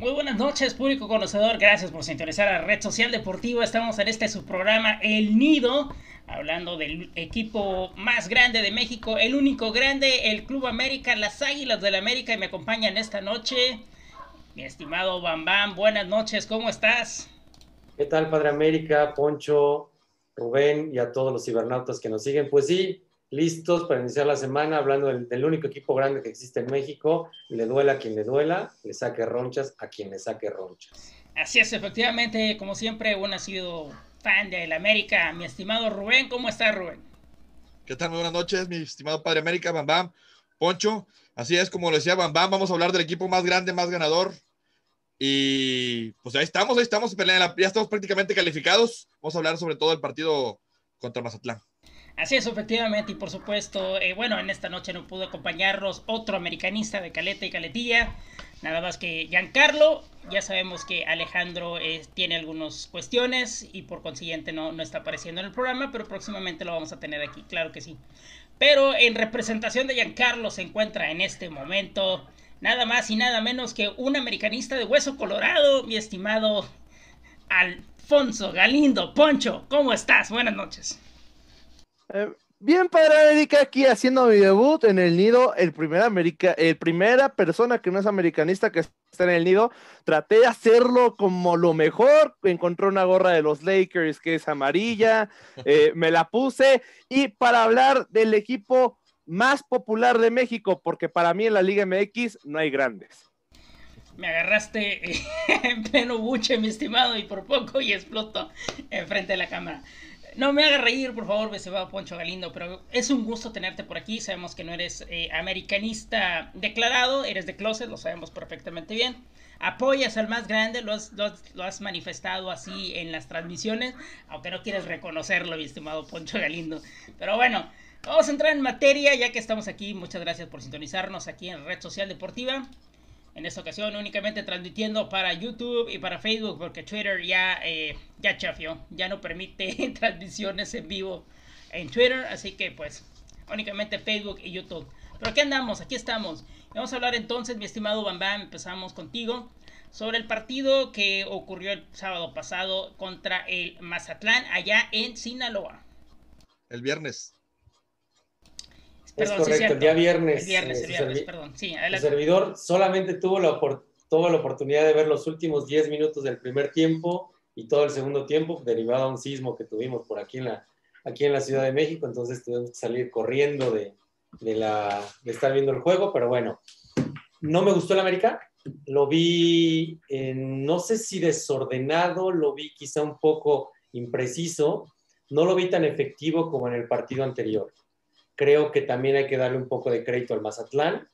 Muy buenas noches, público conocedor. Gracias por sintonizar a Red Social Deportiva. Estamos en este su programa El Nido, hablando del equipo más grande de México, el único grande, el Club América, las Águilas del América. Y me acompañan esta noche mi estimado Bam Bam. Buenas noches, ¿cómo estás? ¿Qué tal, Padre América, Poncho, Rubén y a todos los cibernautas que nos siguen? Pues sí, listos para iniciar la semana hablando del, único equipo grande que existe en México. Le duela a quien le duela, le saque ronchas a quien le saque ronchas. Así es, efectivamente, como siempre, uno ha sido fan de América. Mi estimado Rubén, ¿cómo estás, Rubén? ¿Qué tal? Muy buenas noches, mi estimado Padre América, Bam Bam, Poncho. Así es, como lo decía Bam Bam, vamos a hablar del equipo más grande, más ganador. Y pues ahí estamos, ahí estamos, ya estamos prácticamente calificados. Vamos a hablar sobre todo del partido contra Mazatlán. Así es, efectivamente, y por supuesto, eh, bueno, en esta noche no pudo acompañarnos otro americanista de Caleta y Caletilla, nada más que Giancarlo. Ya sabemos que Alejandro eh, tiene algunas cuestiones y por consiguiente no, no está apareciendo en el programa, pero próximamente lo vamos a tener aquí, claro que sí. Pero en representación de Giancarlo se encuentra en este momento nada más y nada menos que un americanista de hueso colorado, mi estimado Alfonso Galindo. Poncho, ¿cómo estás? Buenas noches. Eh, bien, Padre América, aquí haciendo mi debut en el nido, el primer América, el primera persona que no es americanista que está en el nido. Traté de hacerlo como lo mejor. Encontré una gorra de los Lakers que es amarilla, eh, me la puse. Y para hablar del equipo más popular de México, porque para mí en la Liga MX no hay grandes. Me agarraste en pleno buche, mi estimado, y por poco y exploto enfrente de la cámara. No me haga reír, por favor, va Poncho Galindo, pero es un gusto tenerte por aquí. Sabemos que no eres eh, americanista declarado, eres de closet, lo sabemos perfectamente bien. Apoyas al más grande, lo has, lo has, manifestado así en las transmisiones, aunque no quieres reconocerlo, mi estimado Poncho Galindo. Pero bueno, vamos a entrar en materia ya que estamos aquí. Muchas gracias por sintonizarnos aquí en Red Social Deportiva. En esta ocasión únicamente transmitiendo para YouTube y para Facebook porque Twitter ya, eh, ya chafió, ya no permite transmisiones en vivo en Twitter, así que pues únicamente Facebook y YouTube. Pero aquí andamos, aquí estamos. Vamos a hablar entonces, mi estimado Bam Bam, empezamos contigo sobre el partido que ocurrió el sábado pasado contra el Mazatlán allá en Sinaloa. El viernes es correcto, el día viernes. El viernes, el viernes, perdón. Sí, el servidor solamente tuvo la, la oportunidad de ver los últimos 10 minutos del primer tiempo y todo el segundo tiempo, derivado a un sismo que tuvimos por aquí en la, aquí en la Ciudad de México, entonces tuvimos que salir corriendo de, de, la, de estar viendo el juego, pero bueno, no me gustó el América, lo vi, no sé si desordenado, lo vi quizá un poco impreciso, no lo vi tan efectivo como en el partido anterior. Creo que también hay que darle un poco de crédito al Mazatlán,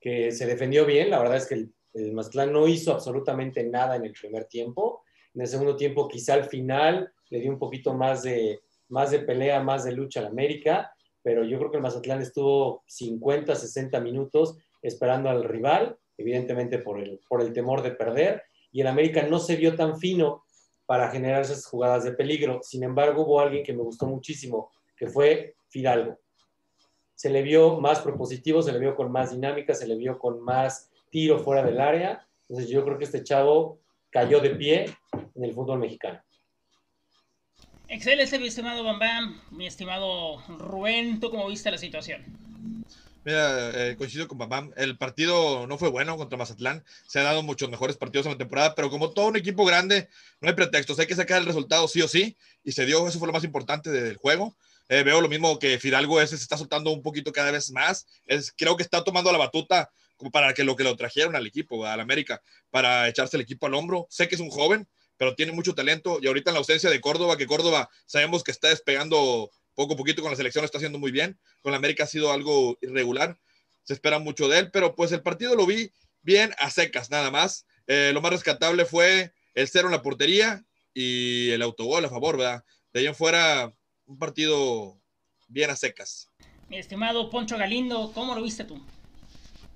que se defendió bien. La verdad es que el, Mazatlán no hizo absolutamente nada en el primer tiempo. En el segundo tiempo, quizá al final, le dio un poquito más de, más de pelea, más de lucha al América, pero yo creo que el Mazatlán estuvo 50, 60 minutos esperando al rival, evidentemente por el, por el temor de perder, y el América no se vio tan fino para generar esas jugadas de peligro. Sin embargo, hubo alguien que me gustó muchísimo, que fue Fidalgo se le vio más propositivo, se le vio con más dinámica, se le vio con más tiro fuera del área. Entonces yo creo que este chavo cayó de pie en el fútbol mexicano. Excelente, mi estimado Bam mi estimado Rubén, ¿tú cómo viste la situación? Mira, eh, coincido con Bam el partido no fue bueno contra Mazatlán, se han dado muchos mejores partidos en la temporada, pero como todo un equipo grande, no hay pretextos, hay que sacar el resultado sí o sí, y se dio, eso fue lo más importante del juego. Eh, veo lo mismo que Fidalgo ese se está soltando un poquito cada vez más. Es, creo que está tomando la batuta como para que lo que lo trajeron al equipo, al América, para echarse el equipo al hombro. Sé que es un joven, pero tiene mucho talento y ahorita en la ausencia de Córdoba, que Córdoba sabemos que está despegando poco a poquito con la selección, está haciendo muy bien. Con la América ha sido algo irregular. Se espera mucho de él, pero pues el partido lo vi bien a secas, nada más. Eh, lo más rescatable fue el cero en la portería y el autogol a favor, ¿verdad? De ahí en fuera, un partido bien a secas. Mi estimado Poncho Galindo, ¿cómo lo viste tú?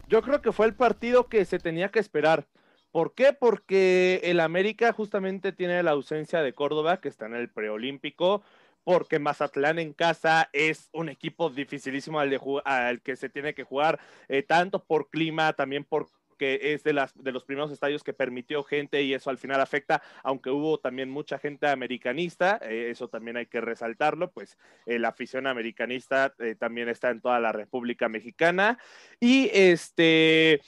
Yo creo que fue el partido que se tenía que esperar. ¿Por qué? Porque el América justamente tiene la ausencia de Córdoba, que está en el preolímpico, porque Mazatlán en casa es un equipo dificilísimo al, de al que se tiene que jugar, eh, tanto por clima, también por que es de, las, de los primeros estadios que permitió gente y eso al final afecta, aunque hubo también mucha gente americanista, eh, eso también hay que resaltarlo, pues eh, la afición americanista eh, también está en toda la República Mexicana. Y este...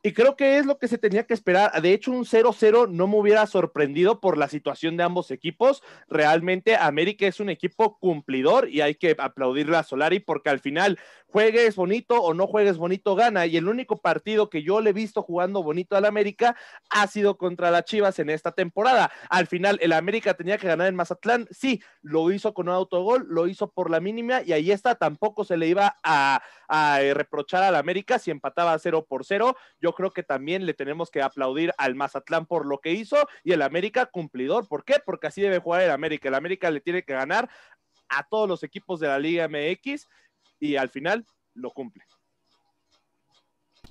Y creo que es lo que se tenía que esperar. De hecho, un 0-0 no me hubiera sorprendido por la situación de ambos equipos. Realmente América es un equipo cumplidor y hay que aplaudirle a Solari porque al final juegues bonito o no juegues bonito, gana. Y el único partido que yo le he visto jugando bonito al América ha sido contra las Chivas en esta temporada. Al final, el América tenía que ganar en Mazatlán. Sí, lo hizo con un autogol, lo hizo por la mínima y ahí está. Tampoco se le iba a, eh, reprochar al América si empataba 0 por 0. Yo creo que también le tenemos que aplaudir al Mazatlán por lo que hizo y el América cumplidor. ¿Por qué? Porque así debe jugar el América. El América le tiene que ganar a todos los equipos de la Liga MX y al final lo cumple.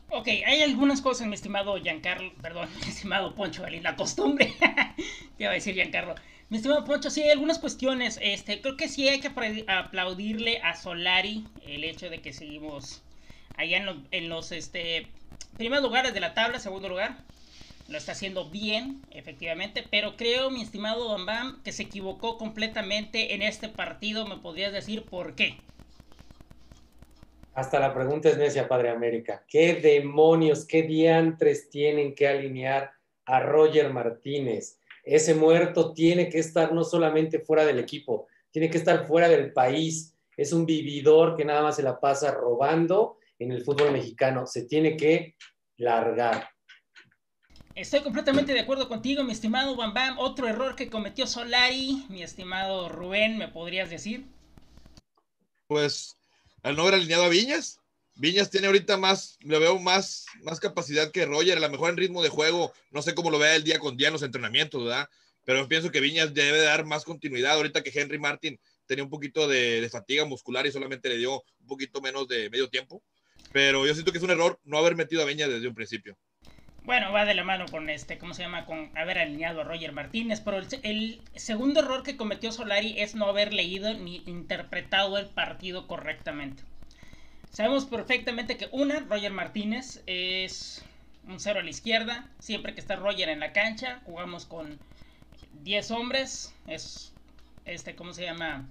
Ok, hay algunas cosas, mi estimado Giancarlo, perdón, mi estimado Poncho, la costumbre, te iba a decir Giancarlo. Mi estimado Poncho, sí hay algunas cuestiones, este, creo que sí hay que aplaudirle a Solari el hecho de que seguimos allá en los, en los este, primeros lugares de la tabla, segundo lugar, lo está haciendo bien, efectivamente, pero creo, mi estimado Bam que se equivocó completamente en este partido, ¿me podrías decir por qué? Hasta la pregunta es necia, Padre América. ¿Qué demonios, qué diantres tienen que alinear a Roger Martínez? Ese muerto tiene que estar no solamente fuera del equipo, tiene que estar fuera del país. Es un vividor que nada más se la pasa robando en el fútbol mexicano. Se tiene que largar. Estoy completamente de acuerdo contigo, mi estimado Bam Bam. Otro error que cometió Solari, mi estimado Rubén, ¿me podrías decir? Pues al no haber alineado a Viñas. Viñas tiene ahorita más, le veo más, más capacidad que Roger, a lo mejor en ritmo de juego, no sé cómo lo vea el día con día en los entrenamientos, ¿verdad? Pero pienso que Viñas debe dar más continuidad ahorita que Henry Martin tenía un poquito de, fatiga muscular y solamente le dio un poquito menos de medio tiempo. Pero yo siento que es un error no haber metido a Viñas desde un principio. Bueno, va de la mano con este, ¿cómo se llama? Con haber alineado a Roger Martínez, pero el, segundo error que cometió Solari es no haber leído ni interpretado el partido correctamente. Sabemos perfectamente que una, Roger Martínez es un cero a la izquierda, siempre que está Roger en la cancha, jugamos con 10 hombres, es este, ¿cómo se llama?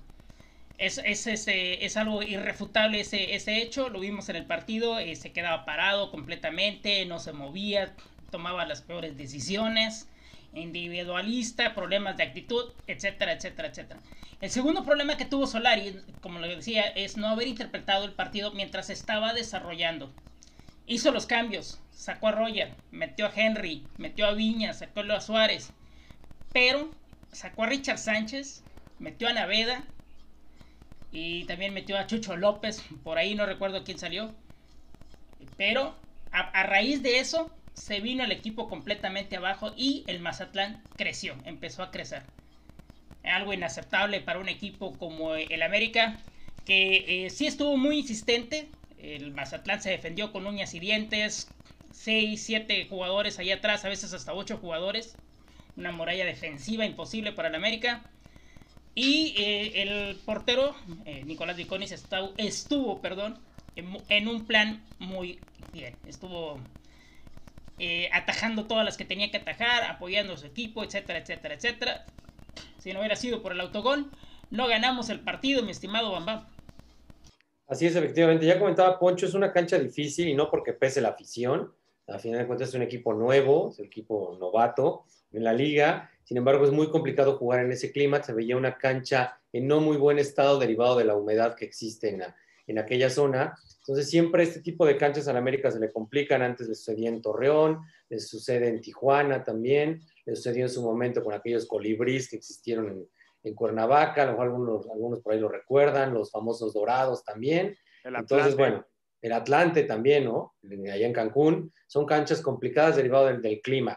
Es, es, es algo irrefutable ese, ese hecho, lo vimos en el partido, eh, se quedaba parado completamente, no se movía, tomaba las peores decisiones, individualista, problemas de actitud, etcétera, etcétera, etcétera. El segundo problema que tuvo Solari, como lo decía, es no haber interpretado el partido mientras estaba desarrollando. Hizo los cambios, sacó a Roger, metió a Henry, metió a Viña, sacó a Suárez, pero sacó a Richard Sánchez, metió a Naveda y también metió a Chucho López, por ahí no recuerdo quién salió. Pero a, raíz de eso se vino el equipo completamente abajo y el Mazatlán creció, empezó a crecer. Algo inaceptable para un equipo como el América, que eh, sí estuvo muy insistente. El Mazatlán se defendió con uñas y dientes. 6, 7 jugadores allá atrás, a veces hasta 8 jugadores. Una muralla defensiva imposible para el América. Y eh, el portero, eh, Nicolás Viconis, estuvo, perdón, en, un plan muy bien. Estuvo eh, atajando todas las que tenía que atajar, apoyando a su equipo, etcétera, etcétera, etcétera. Si no hubiera sido por el autogol, no ganamos el partido, mi estimado Bamba. Así es, efectivamente. Ya comentaba Poncho, es una cancha difícil y no porque pese la afición. A final de cuentas es un equipo nuevo, es un equipo novato en la liga sin embargo, es muy complicado jugar en ese clima. Se veía una cancha en no muy buen estado derivado de la humedad que existe en, aquella zona. Entonces, siempre este tipo de canchas a América se le complican. Antes le sucedía en Torreón, le sucede en Tijuana también, le sucedió en su momento con aquellos colibríes que existieron en, en Cuernavaca. A lo mejor algunos, algunos por ahí lo recuerdan, los famosos dorados también. Entonces, bueno, el Atlante también, ¿no? Allá en Cancún. Son canchas complicadas derivado del clima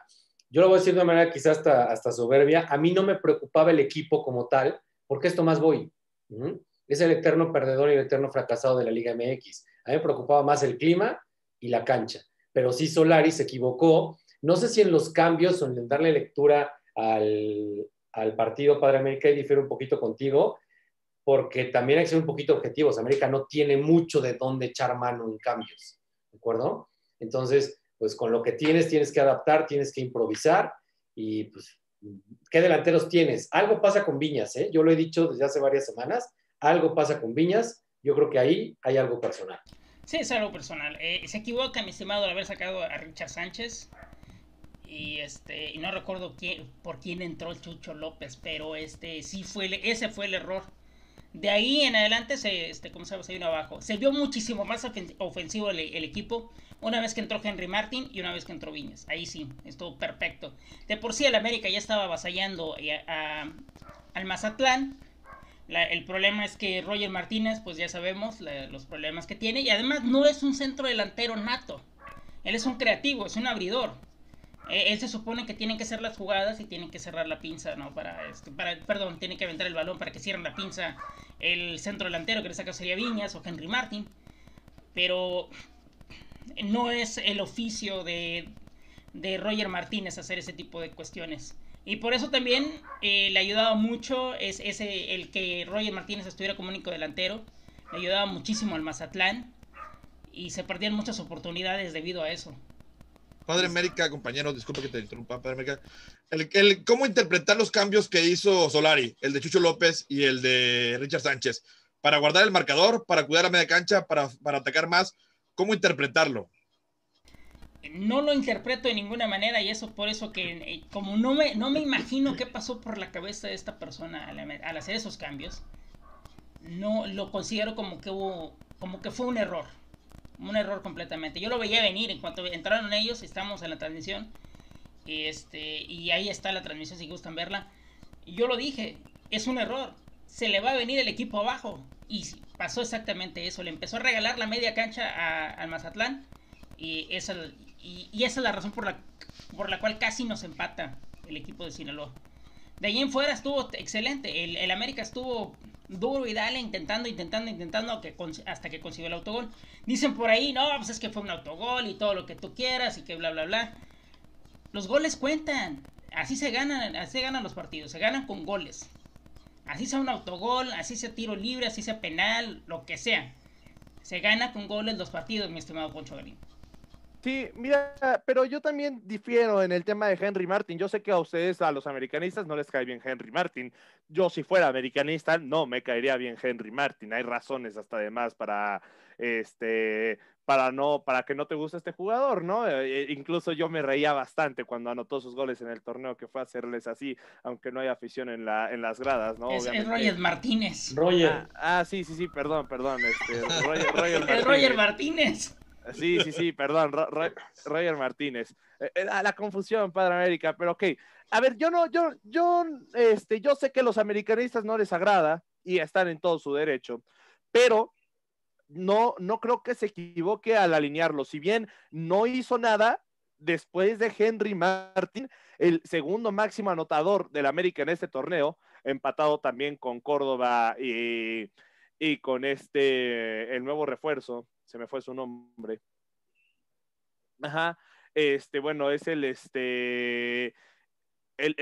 yo lo voy a decir de una manera quizás hasta, hasta soberbia, a mí no me preocupaba el equipo como tal, porque esto más voy. Es el eterno perdedor y el eterno fracasado de la Liga MX. A mí me preocupaba más el clima y la cancha. Pero sí Solari se equivocó. No sé si en los cambios o en darle lectura al, al partido Padre América y difiere un poquito contigo, porque también hay que ser un poquito objetivos. América no tiene mucho de dónde echar mano en cambios. ¿De acuerdo? Entonces, pues con lo que tienes tienes que adaptar, tienes que improvisar y pues, ¿qué delanteros tienes? Algo pasa con Viñas, ¿eh? Yo lo he dicho desde hace varias semanas, algo pasa con Viñas, yo creo que ahí hay algo personal. Sí, es algo personal. Eh, se equivoca, mi estimado, al haber sacado a Richard Sánchez. Y este, no recuerdo quién, por quién entró el Chucho López, pero este sí fue ese fue el error. De ahí en adelante se, este, ¿cómo se, se vino abajo. Se vio muchísimo más ofensivo el, equipo una vez que entró Henry Martin y una vez que entró Viñas. Ahí sí, estuvo perfecto. De por sí el América ya estaba avasallando eh, al Mazatlán. el problema es que Roger Martínez, pues ya sabemos los problemas que tiene. Y además no es un centro delantero nato. Él es un creativo, es un abridor. Eh, él se supone que tienen que hacer las jugadas y tienen que cerrar la pinza, ¿no? Para, este, para, perdón, tiene que aventar el balón para que cierren la pinza el centro delantero, que le saca sería Viñas o Henry Martin. Pero no es el oficio de, de Roger Martínez hacer ese tipo de cuestiones. Y por eso también eh, le ayudaba mucho es, ese, el que Roger Martínez estuviera como único delantero. Le ayudaba muchísimo al Mazatlán. Y se perdían muchas oportunidades debido a eso. Padre América, compañero, disculpe que te interrumpa, Padre América. El, ¿Cómo interpretar los cambios que hizo Solari, el de Chucho López y el de Richard Sánchez? Para guardar el marcador, para cuidar la media cancha, para, para atacar más. ¿Cómo interpretarlo? No lo interpreto de ninguna manera y eso por eso que eh, como no me, no me imagino qué pasó por la cabeza de esta persona al, hacer esos cambios, no lo considero como que como que fue un error un error completamente. Yo lo veía venir en cuanto entraron ellos, estamos en la transmisión. Este, y ahí está la transmisión si gustan verla. Yo lo dije, es un error. Se le va a venir el equipo abajo. Y pasó exactamente eso. Le empezó a regalar la media cancha al Mazatlán. Y esa, y, esa es la razón por la, por la cual casi nos empata el equipo de Sinaloa. De ahí en fuera estuvo excelente. El, el América estuvo duro y dale, intentando, intentando, intentando hasta que consiguió el autogol. Dicen por ahí, no, pues es que fue un autogol y todo lo que tú quieras y que bla, bla, bla. Los goles cuentan. Así se ganan, así se ganan los partidos, se ganan con goles. Así sea un autogol, así sea tiro libre, así sea penal, lo que sea. Se gana con goles los partidos, mi estimado Poncho Galín. Sí, mira, pero yo también difiero en el tema de Henry Martin. Yo sé que a ustedes, a los americanistas, no les cae bien Henry Martin. Yo, si fuera americanista, no me caería bien Henry Martin. Hay razones hasta además para este para no para que no te guste este jugador, ¿no? Eh, eh, incluso yo me reía bastante cuando anotó sus goles en el torneo que fue a hacerles así, aunque no hay afición en la en las gradas, ¿no? Es, Roger Martínez. Roger. Ah, ah, sí, sí, sí, perdón, perdón, este, Roger, Roger Martínez. Roger Martínez. Sí, sí, sí, perdón, Roger Martínez. Eh, eh, la confusión, Padre América, pero ok. A ver, yo no, yo, yo, este, yo sé que los americanistas no les agrada y están en todo su derecho, pero no, no creo que se equivoque al alinearlo. Si bien no hizo nada, después de Henry Martin, el segundo máximo anotador del América en este torneo, empatado también con Córdoba y, y con este, el nuevo refuerzo, se me fue su nombre. Ajá, este, bueno, es el, este, el,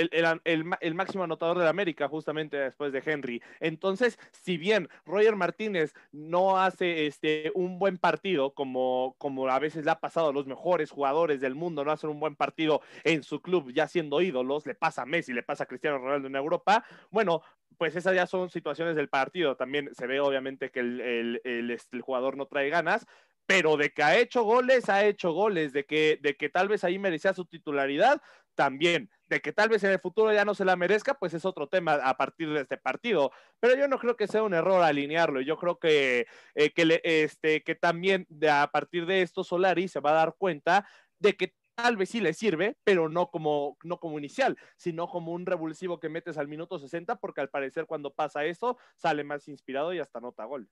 el, máximo anotador de la América, justamente después de Henry. Entonces, si bien Roger Martínez no hace este, un buen partido, como, como a veces le ha pasado a los mejores jugadores del mundo, no hacen un buen partido en su club ya siendo ídolos, le pasa a Messi, le pasa a Cristiano Ronaldo en Europa, bueno, pues esas ya son situaciones del partido. También se ve obviamente que el, este, el, jugador no trae ganas, pero de que ha hecho goles, ha hecho goles, de que, de que tal vez ahí merecía su titularidad, también, de que tal vez en el futuro ya no se la merezca, pues es otro tema a partir de este partido, pero yo no creo que sea un error alinearlo, yo creo que, eh, que, este, que también de, a partir de esto Solari se va a dar cuenta de que tal vez sí le sirve, pero no como, no como inicial, sino como un revulsivo que metes al minuto 60, porque al parecer cuando pasa eso, sale más inspirado y hasta nota gol.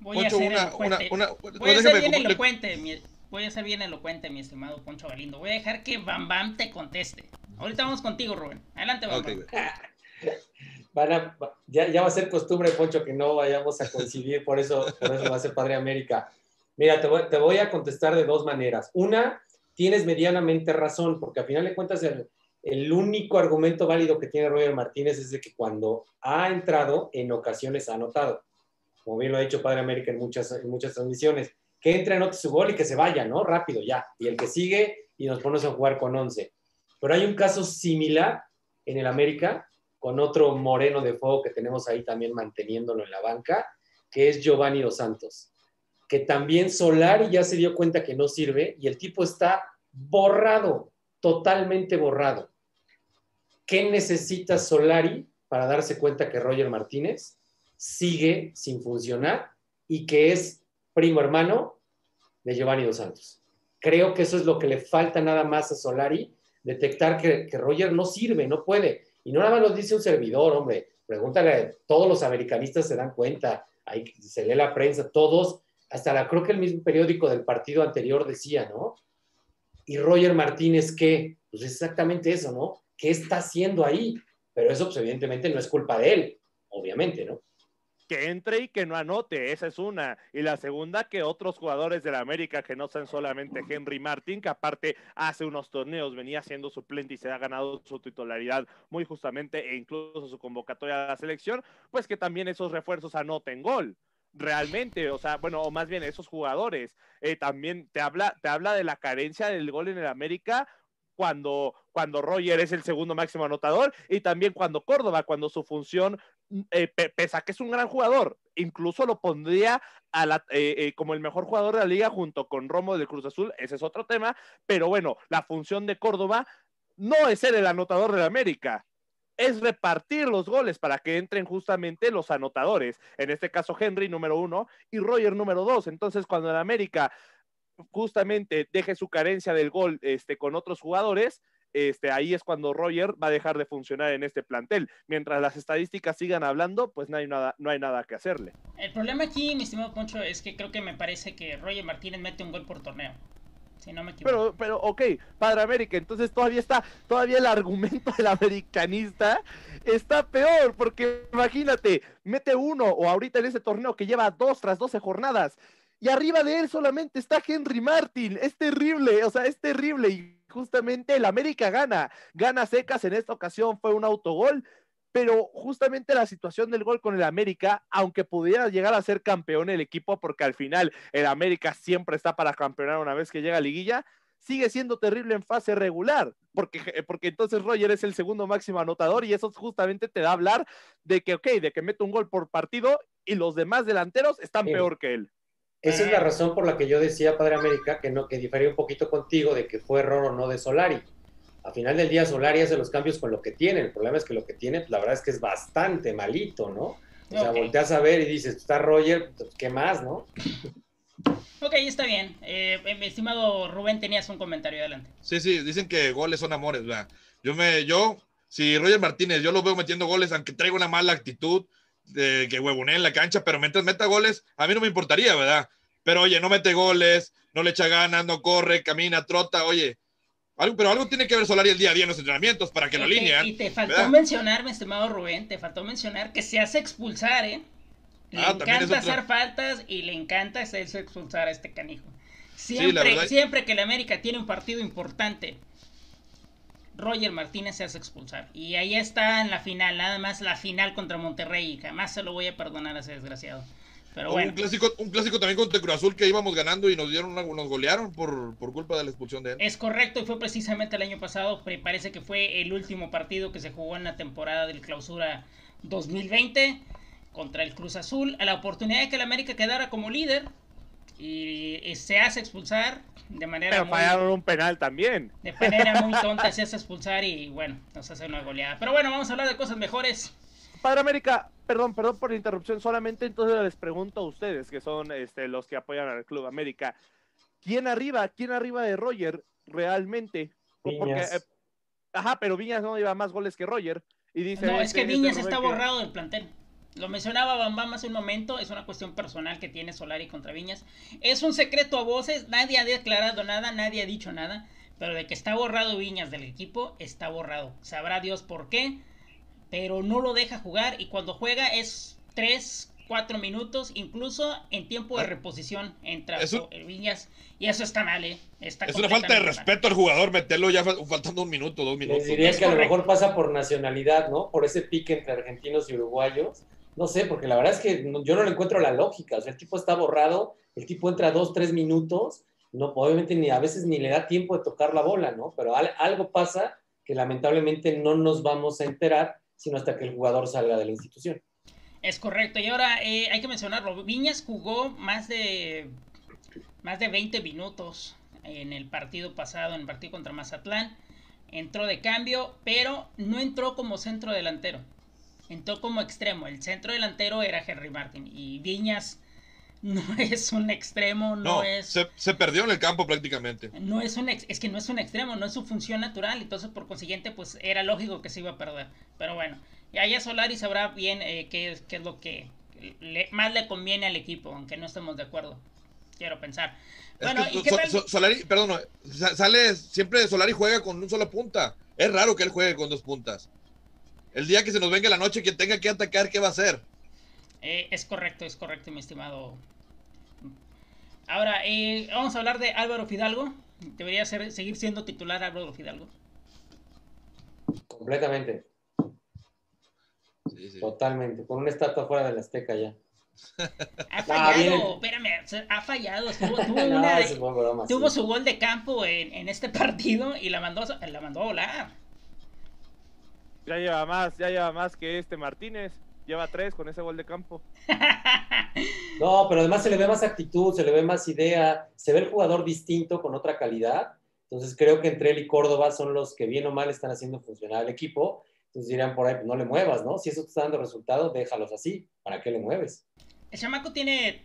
Voy a ser voy a ser bien elocuente, mi, voy a ser bien elocuente, mi estimado Poncho Galindo. Voy a dejar que Bam Bam te conteste. Ahorita vamos contigo, Rubén. Adelante, Bam Bam. ya, va a ser costumbre, Poncho, que no vayamos a coincidir, por eso, por eso va a ser Padre América. Mira, te voy, te voy a contestar de dos maneras. Una, tienes medianamente razón, porque a final de cuentas el, único argumento válido que tiene Roger Martínez es de que cuando ha entrado, en ocasiones ha anotado. Como bien lo ha dicho Padre América en muchas, en muchas transmisiones, que entre, anote su gol y que se vaya, ¿no? Rápido, ya. Y el que sigue y nos ponemos a jugar con 11. Pero hay un caso similar en el América, con otro moreno de fuego que tenemos ahí también manteniéndolo en la banca, que es Giovanni Dos Santos, que también Solari ya se dio cuenta que no sirve y el tipo está borrado, totalmente borrado. ¿Qué necesita Solari para darse cuenta que Roger Martínez sigue sin funcionar y que es primo hermano de Giovanni Dos Santos? Creo que eso es lo que le falta nada más a Solari, detectar que, Roger no sirve, no puede. Y no nada más lo dice un servidor, hombre. Pregúntale, todos los americanistas se dan cuenta, ahí se lee la prensa, todos, hasta la, creo que el mismo periódico del partido anterior decía, ¿no? Y Roger Martínez, ¿qué? Pues exactamente eso, ¿no? ¿Qué está haciendo ahí? Pero eso, pues evidentemente no es culpa de él, obviamente, ¿no? Que entre y que no anote, esa es una. Y la segunda, que otros jugadores de la América, que no sean solamente Henry Martin, que aparte hace unos torneos venía siendo suplente y se ha ganado su titularidad muy justamente e incluso su convocatoria a la selección, pues que también esos refuerzos anoten gol realmente, o sea, bueno, o más bien esos jugadores, eh, también te habla, te habla de la carencia del gol en el América cuando, cuando Roger es el segundo máximo anotador y también cuando Córdoba, cuando su función eh, pese a que es un gran jugador, incluso lo pondría eh, eh, como el mejor jugador de la liga junto con Romo del Cruz Azul, ese es otro tema, pero bueno, la función de Córdoba no es ser el anotador de la América, es repartir los goles para que entren justamente los anotadores, en este caso Henry número uno y Roger número dos, entonces cuando el América justamente deje su carencia del gol este, con otros jugadores, este, ahí es cuando Roger va a dejar de funcionar en este plantel. Mientras las estadísticas sigan hablando, pues no hay nada, no hay nada que hacerle. El problema aquí, mi estimado Poncho, es que creo que me parece que Roger Martínez mete un gol por torneo. Si no me equivoco. Pero, pero, ok, Padre América, entonces todavía está, todavía el argumento del americanista está peor, porque imagínate, mete uno, o ahorita en ese torneo que lleva dos tras doce jornadas, y arriba de él solamente está Henry Martin. Es terrible, o sea, es terrible. Y justamente el América gana, gana secas en esta ocasión, fue un autogol. Pero justamente la situación del gol con el América, aunque pudiera llegar a ser campeón el equipo, porque al final el América siempre está para campeonar una vez que llega a liguilla, sigue siendo terrible en fase regular, porque, porque entonces Roger es el segundo máximo anotador y eso justamente te da a hablar de que, ok, de que mete un gol por partido y los demás delanteros están peor que él. Esa es la razón por la que yo decía, Padre América, que no, que difería un poquito contigo de que fue error o no de Solari. A final del día, Solari hace los cambios con lo que tiene. El problema es que lo que tiene, pues, la verdad es que es bastante malito, ¿no? O sea, volteas a ver y dices, está Roger, pues, ¿qué más, no? Ok, está bien. Eh, mi estimado Rubén, tenías un comentario adelante. Sí, sí, dicen que goles son amores, ¿verdad? Yo me, yo, si Roger Martínez, yo lo veo metiendo goles, aunque traiga una mala actitud, de que huevonee en la cancha, pero mientras meta goles, a mí no me importaría, ¿verdad? Pero oye, no mete goles, no le echa ganas, no corre, camina, trota, oye. Algo, pero algo tiene que ver Solari el día a día en los entrenamientos para que lo alinean. Y te faltó mencionar, mi estimado Rubén, te faltó mencionar que se hace expulsar, ¿eh? Le ah, encanta hacer faltas y le encanta hacerse expulsar a este canijo. Siempre, siempre que el América tiene un partido importante, Roger Martínez se hace expulsar. Y ahí está en la final, nada más la final contra Monterrey. Jamás se lo voy a perdonar a ese desgraciado. Pero bueno. un, clásico, un clásico también contra Cruz Azul que íbamos ganando y nos dieron nos golearon por, por culpa de la expulsión de él. Es correcto, y fue precisamente el año pasado, parece que fue el último partido que se jugó en la temporada del clausura 2020 contra el Cruz Azul, a la oportunidad de que el América quedara como líder y, se hace expulsar de manera Pero fallaron un penal también. De manera muy tonta se hace expulsar y bueno, nos hace una goleada. Pero bueno, vamos a hablar de cosas mejores. Padre América, perdón, perdón por la interrupción, solamente entonces les pregunto a ustedes, que son este, los que apoyan al Club América, ¿quién arriba, quién arriba de Roger realmente? Porque, eh, ajá, pero Viñas no lleva más goles que Roger. Y dice, no, es que Viñas está borrado del plantel. Lo mencionaba Bambam hace un momento, es una cuestión personal que tiene Solari contra Viñas. Es un secreto a voces, nadie ha declarado nada, nadie ha dicho nada, pero de que está borrado Viñas del equipo, está borrado. Sabrá Dios por qué, pero no lo deja jugar y cuando juega es 3, 4 minutos, incluso en tiempo de ah. reposición entra Viñas y eso está mal, ¿eh? es una falta de respeto al jugador meterlo ya faltando un minuto, dos minutos. diría que a lo mejor pasa por nacionalidad, ¿no? Por ese pique entre argentinos y uruguayos no sé, porque la verdad es que yo no le encuentro la lógica. O sea, el tipo está borrado, el tipo entra dos, tres minutos no, obviamente ni a veces ni le da tiempo de tocar la bola, ¿no? Pero algo pasa que lamentablemente no nos vamos a enterar sino hasta que el jugador salga de la institución. Es correcto. Y ahora eh, hay que mencionarlo. Viñas jugó más de más de 20 minutos en el partido pasado, en el partido contra Mazatlán. Entró de cambio, pero no entró como centro delantero. Entró como extremo. El centro delantero era Henry Martin. Y Viñas no es un extremo, no, es... Se, perdió en el campo prácticamente. No es un es que no es un extremo, no es su función natural, entonces por consiguiente pues era lógico que se iba a perder. Pero bueno, ya Solari sabrá bien eh, qué, qué, es lo que más le conviene al equipo, aunque no estemos de acuerdo. Quiero pensar. Bueno, Solari, perdón, sale siempre Solari juega con un solo punta. Es raro que él juegue con dos puntas. El día que se nos venga la noche, que tenga que atacar, ¿qué va a hacer? Eh, es correcto, es correcto, mi estimado. Ahora, eh, vamos a hablar de Álvaro Fidalgo. ¿Debería ser, seguir siendo titular Álvaro Fidalgo? Completamente. Totalmente. Con una estatua fuera de la Azteca ya. Ha fallado, espérame, ha fallado. tuvo, su gol de campo en, este partido y la mandó, la mandó a volar. Ya lleva más, ya lleva más que este Martínez lleva tres con ese gol de campo. No, pero además se le ve más actitud, se le ve más idea, se ve el jugador distinto con otra calidad. Entonces creo que entre él y Córdoba son los que bien o mal están haciendo funcionar el equipo. Entonces dirán por ahí, pues no le muevas, ¿no? Si eso te está dando resultado, déjalos así. ¿Para qué le mueves? El chamaco tiene,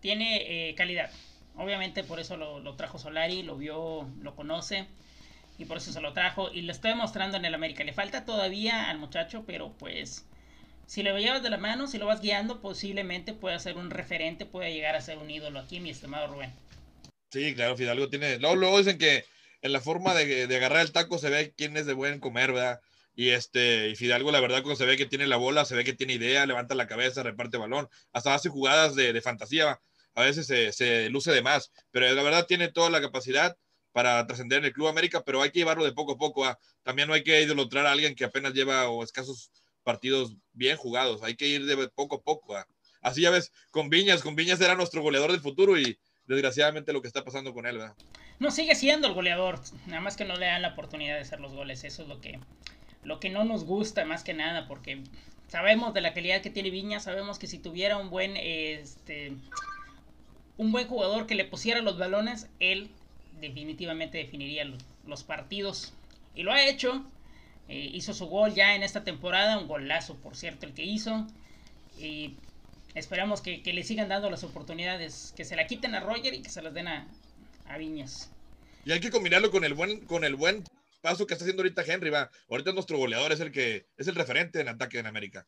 tiene eh, calidad. Obviamente por eso lo, lo, trajo Solari, lo vio, lo conoce y por eso se lo trajo y lo está demostrando en el América. Le falta todavía al muchacho, pero pues si lo llevas de la mano, si lo vas guiando, posiblemente pueda ser un referente, pueda llegar a ser un ídolo aquí, mi estimado Rubén. Sí, claro, Fidalgo tiene. Luego, dicen que en la forma de, agarrar el taco se ve quién es de buen comer, ¿verdad? Y este, Fidalgo, la verdad, cuando se ve que tiene la bola, se ve que tiene idea, levanta la cabeza, reparte balón, hasta hace jugadas de, fantasía, a veces se, se, luce de más, pero la verdad tiene toda la capacidad para trascender en el Club América, pero hay que llevarlo de poco a poco. ¿ah? También no hay que idolatrar a alguien que apenas lleva o escasos partidos bien jugados. Hay que ir de poco a poco. ¿ah? Así ya ves, con Viñas, con Viñas era nuestro goleador del futuro y desgraciadamente lo que está pasando con él. ¿verdad? No, sigue siendo el goleador, nada más que no le dan la oportunidad de hacer los goles. Eso es lo que, lo que no nos gusta más que nada, porque sabemos de la calidad que tiene Viñas, sabemos que si tuviera un buen, este, un buen jugador que le pusiera los balones, él definitivamente definiría los partidos. Y lo ha hecho, eh, hizo su gol ya en esta temporada, un golazo por cierto el que hizo. Y esperamos que, le sigan dando las oportunidades, que se la quiten a Roger y que se las den a, Viñas. Y hay que combinarlo con el buen, con el buen paso que está haciendo ahorita Henry, va. Ahorita nuestro goleador es el que es el referente en ataque en América.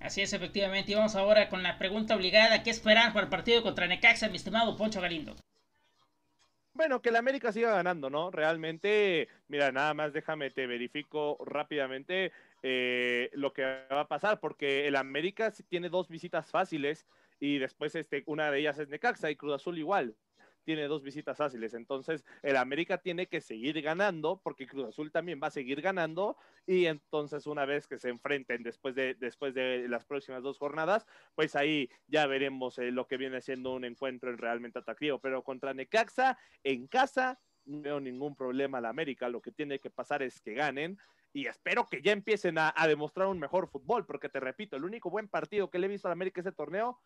Así es, efectivamente. Y vamos ahora con la pregunta obligada. ¿Qué esperan para el partido contra Necaxa, mi estimado Poncho Galindo? Bueno, que el América siga ganando, ¿no? Realmente, mira, nada más déjame, te verifico rápidamente eh, lo que va a pasar, porque el América tiene dos visitas fáciles y después este, una de ellas es Necaxa y Cruz Azul igual tiene dos visitas fáciles. Entonces, el América tiene que seguir ganando, porque Cruz Azul también va a seguir ganando. Y entonces, una vez que se enfrenten después de, después de las próximas dos jornadas, pues ahí ya veremos eh, lo que viene siendo un encuentro realmente atractivo. Pero contra Necaxa, en casa, no veo ningún problema al América. Lo que tiene que pasar es que ganen y espero que ya empiecen a, demostrar un mejor fútbol, porque te repito, el único buen partido que le he visto al América ese torneo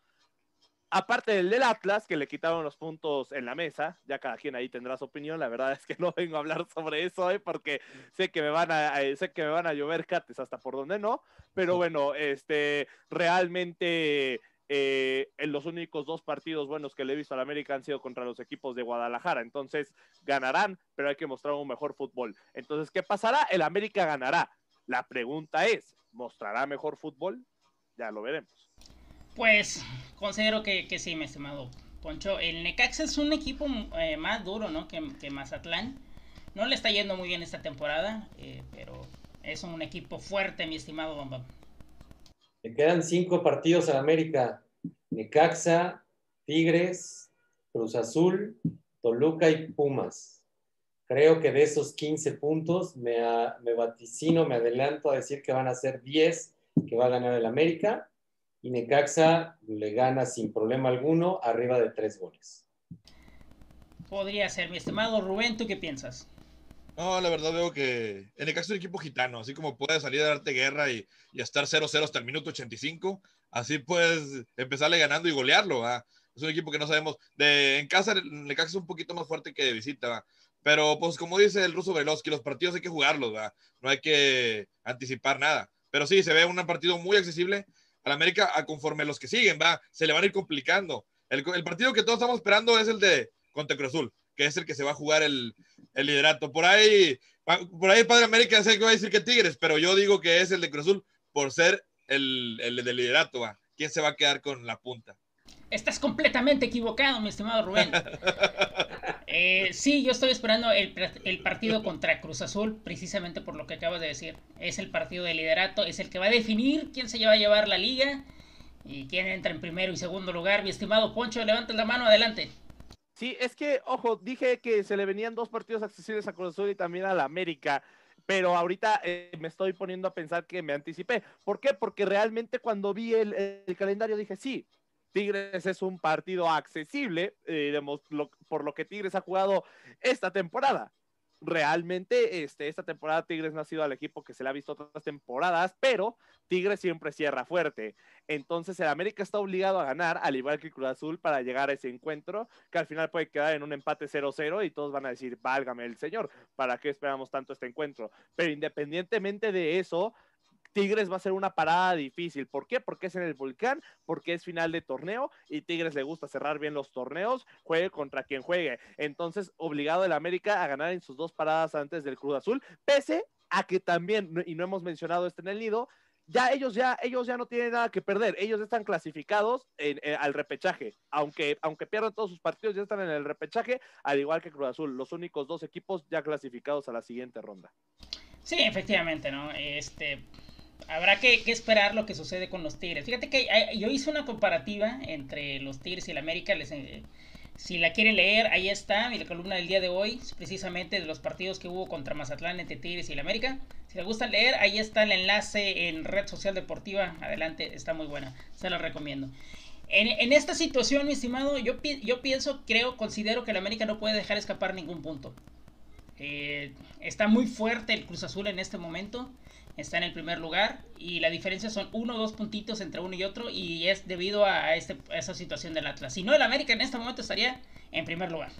aparte del del Atlas, que le quitaron los puntos en la mesa, ya cada quien ahí tendrá su opinión, la verdad es que no vengo a hablar sobre eso, ¿eh? porque sé que me van a, sé que me van a llover cates hasta por donde no, pero bueno, este, realmente eh, en los únicos dos partidos buenos que le he visto al América han sido contra los equipos de Guadalajara. Entonces ganarán, pero hay que mostrar un mejor fútbol. Entonces, ¿qué pasará? El América ganará. La pregunta es, ¿mostrará mejor fútbol? Ya lo veremos. Pues considero que, sí, mi estimado Poncho. El Necaxa es un equipo eh, más duro, ¿no? Que, Mazatlán. No le está yendo muy bien esta temporada, eh, pero es un equipo fuerte, mi estimado Bambam. Le quedan cinco partidos a América. Necaxa, Tigres, Cruz Azul, Toluca y Pumas. Creo que de esos 15 puntos me, me vaticino, me adelanto a decir que van a ser 10 que va a ganar el América y Necaxa le gana sin problema alguno arriba de tres goles. Podría ser, mi estimado Rubén, ¿tú qué piensas? No, la verdad veo que en el caso de un equipo gitano, así como puede salir a darte guerra y, y estar 0-0 hasta el minuto 85, así puedes empezarle ganando y golearlo. ¿va? Es un equipo que no sabemos. De, en casa, el Necaxa es un poquito más fuerte que de visita. ¿va? Pero, pues, como dice el ruso Veloski, los partidos hay que jugarlos. ¿va? No hay que anticipar nada. Pero sí, se ve un partido muy accesible al América a conforme los que siguen. va Se le van a ir complicando. El, el partido que todos estamos esperando es el de contra Cruz Azul que es el que se va a jugar el, el liderato. Por ahí, por ahí Padre América sé que va a decir que Tigres, pero yo digo que es el de Cruz Azul por ser el, el del liderato. ¿va? ¿Quién se va a quedar con la punta? Estás completamente equivocado, mi estimado Rubén. Eh, sí, yo estoy esperando el, partido contra Cruz Azul, precisamente por lo que acabas de decir. Es el partido de liderato, es el que va a definir quién se va a llevar la liga y quién entra en primero y segundo lugar. Mi estimado Poncho, levanta la mano, adelante. Sí, es que, ojo, dije que se le venían dos partidos accesibles a Cruz Azul y también a la América, pero ahorita eh, me estoy poniendo a pensar que me anticipé. ¿Por qué? Porque realmente cuando vi el, calendario dije, sí, Tigres es un partido accesible, eh, por lo que Tigres ha jugado esta temporada realmente este, esta temporada Tigres no ha sido al equipo que se le ha visto otras temporadas, pero Tigres siempre cierra fuerte. Entonces el América está obligado a ganar, al igual que el Cruz Azul, para llegar a ese encuentro, que al final puede quedar en un empate 0-0 y todos van a decir, válgame el señor, ¿para qué esperamos tanto este encuentro? Pero independientemente de eso, Tigres va a ser una parada difícil. ¿Por qué? Porque es en el volcán, porque es final de torneo y Tigres le gusta cerrar bien los torneos, juegue contra quien juegue. Entonces, obligado el América a ganar en sus dos paradas antes del Cruz Azul, pese a que también, y no hemos mencionado esto en el nido, ya ellos ya ellos ya no tienen nada que perder, ellos están clasificados en, al repechaje, aunque aunque pierdan todos sus partidos ya están en el repechaje, al igual que Cruz Azul, los únicos dos equipos ya clasificados a la siguiente ronda. Sí, efectivamente, ¿no? Este habrá que, esperar lo que sucede con los Tigres. Fíjate que yo hice una comparativa entre los Tigres y el América. Eh, si la quieren leer, ahí está, mi columna del día de hoy, precisamente de los partidos que hubo contra Mazatlán entre Tigres y el América. Si les gusta leer, ahí está el enlace en Red Social Deportiva. Adelante, está muy buena, se la recomiendo. En, esta situación, mi estimado, yo, yo pienso, creo, considero que el América no puede dejar escapar ningún punto. Eh, está muy fuerte el Cruz Azul en este momento está en el primer lugar y la diferencia son uno o dos puntitos entre uno y otro y es debido a, este, esa situación del Atlas. Si no, el América en este momento estaría en primer lugar.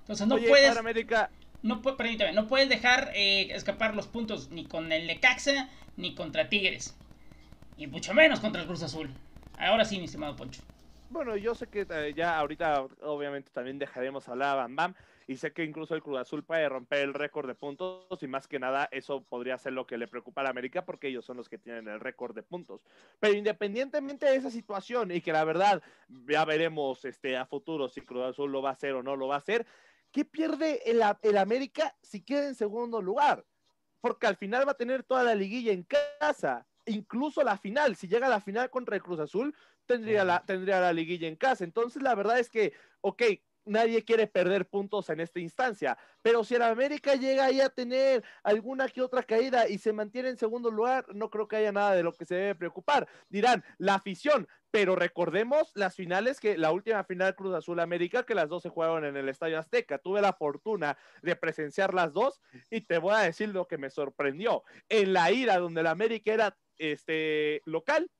Entonces no puedes... América... No, permítame, no puedes dejar eh, escapar los puntos ni con el Necaxa ni contra Tigres. Y mucho menos contra el Cruz Azul. Ahora sí, mi estimado Poncho. Bueno, yo sé que eh, ya ahorita obviamente también dejaremos hablar a Bam Bam, y sé que incluso el Cruz Azul puede romper el récord de puntos y más que nada eso podría ser lo que le preocupa a la América porque ellos son los que tienen el récord de puntos. Pero independientemente de esa situación y que la verdad ya veremos este, a futuro si Cruz Azul lo va a hacer o no lo va a hacer, ¿qué pierde el, el América si queda en segundo lugar? Porque al final va a tener toda la liguilla en casa incluso la final, si llega a la final contra el Cruz Azul, tendría la, tendría la liguilla en casa. Entonces, la verdad es que, ok, nadie quiere perder puntos en esta instancia. Pero si el América llega ahí a tener alguna que otra caída y se mantiene en segundo lugar, no creo que haya nada de lo que se debe preocupar. Dirán, la afición, pero recordemos las finales que la última final Cruz Azul América, que las dos se jugaron en el Estadio Azteca. Tuve la fortuna de presenciar las dos y te voy a decir lo que me sorprendió. En la ira donde la América era este local,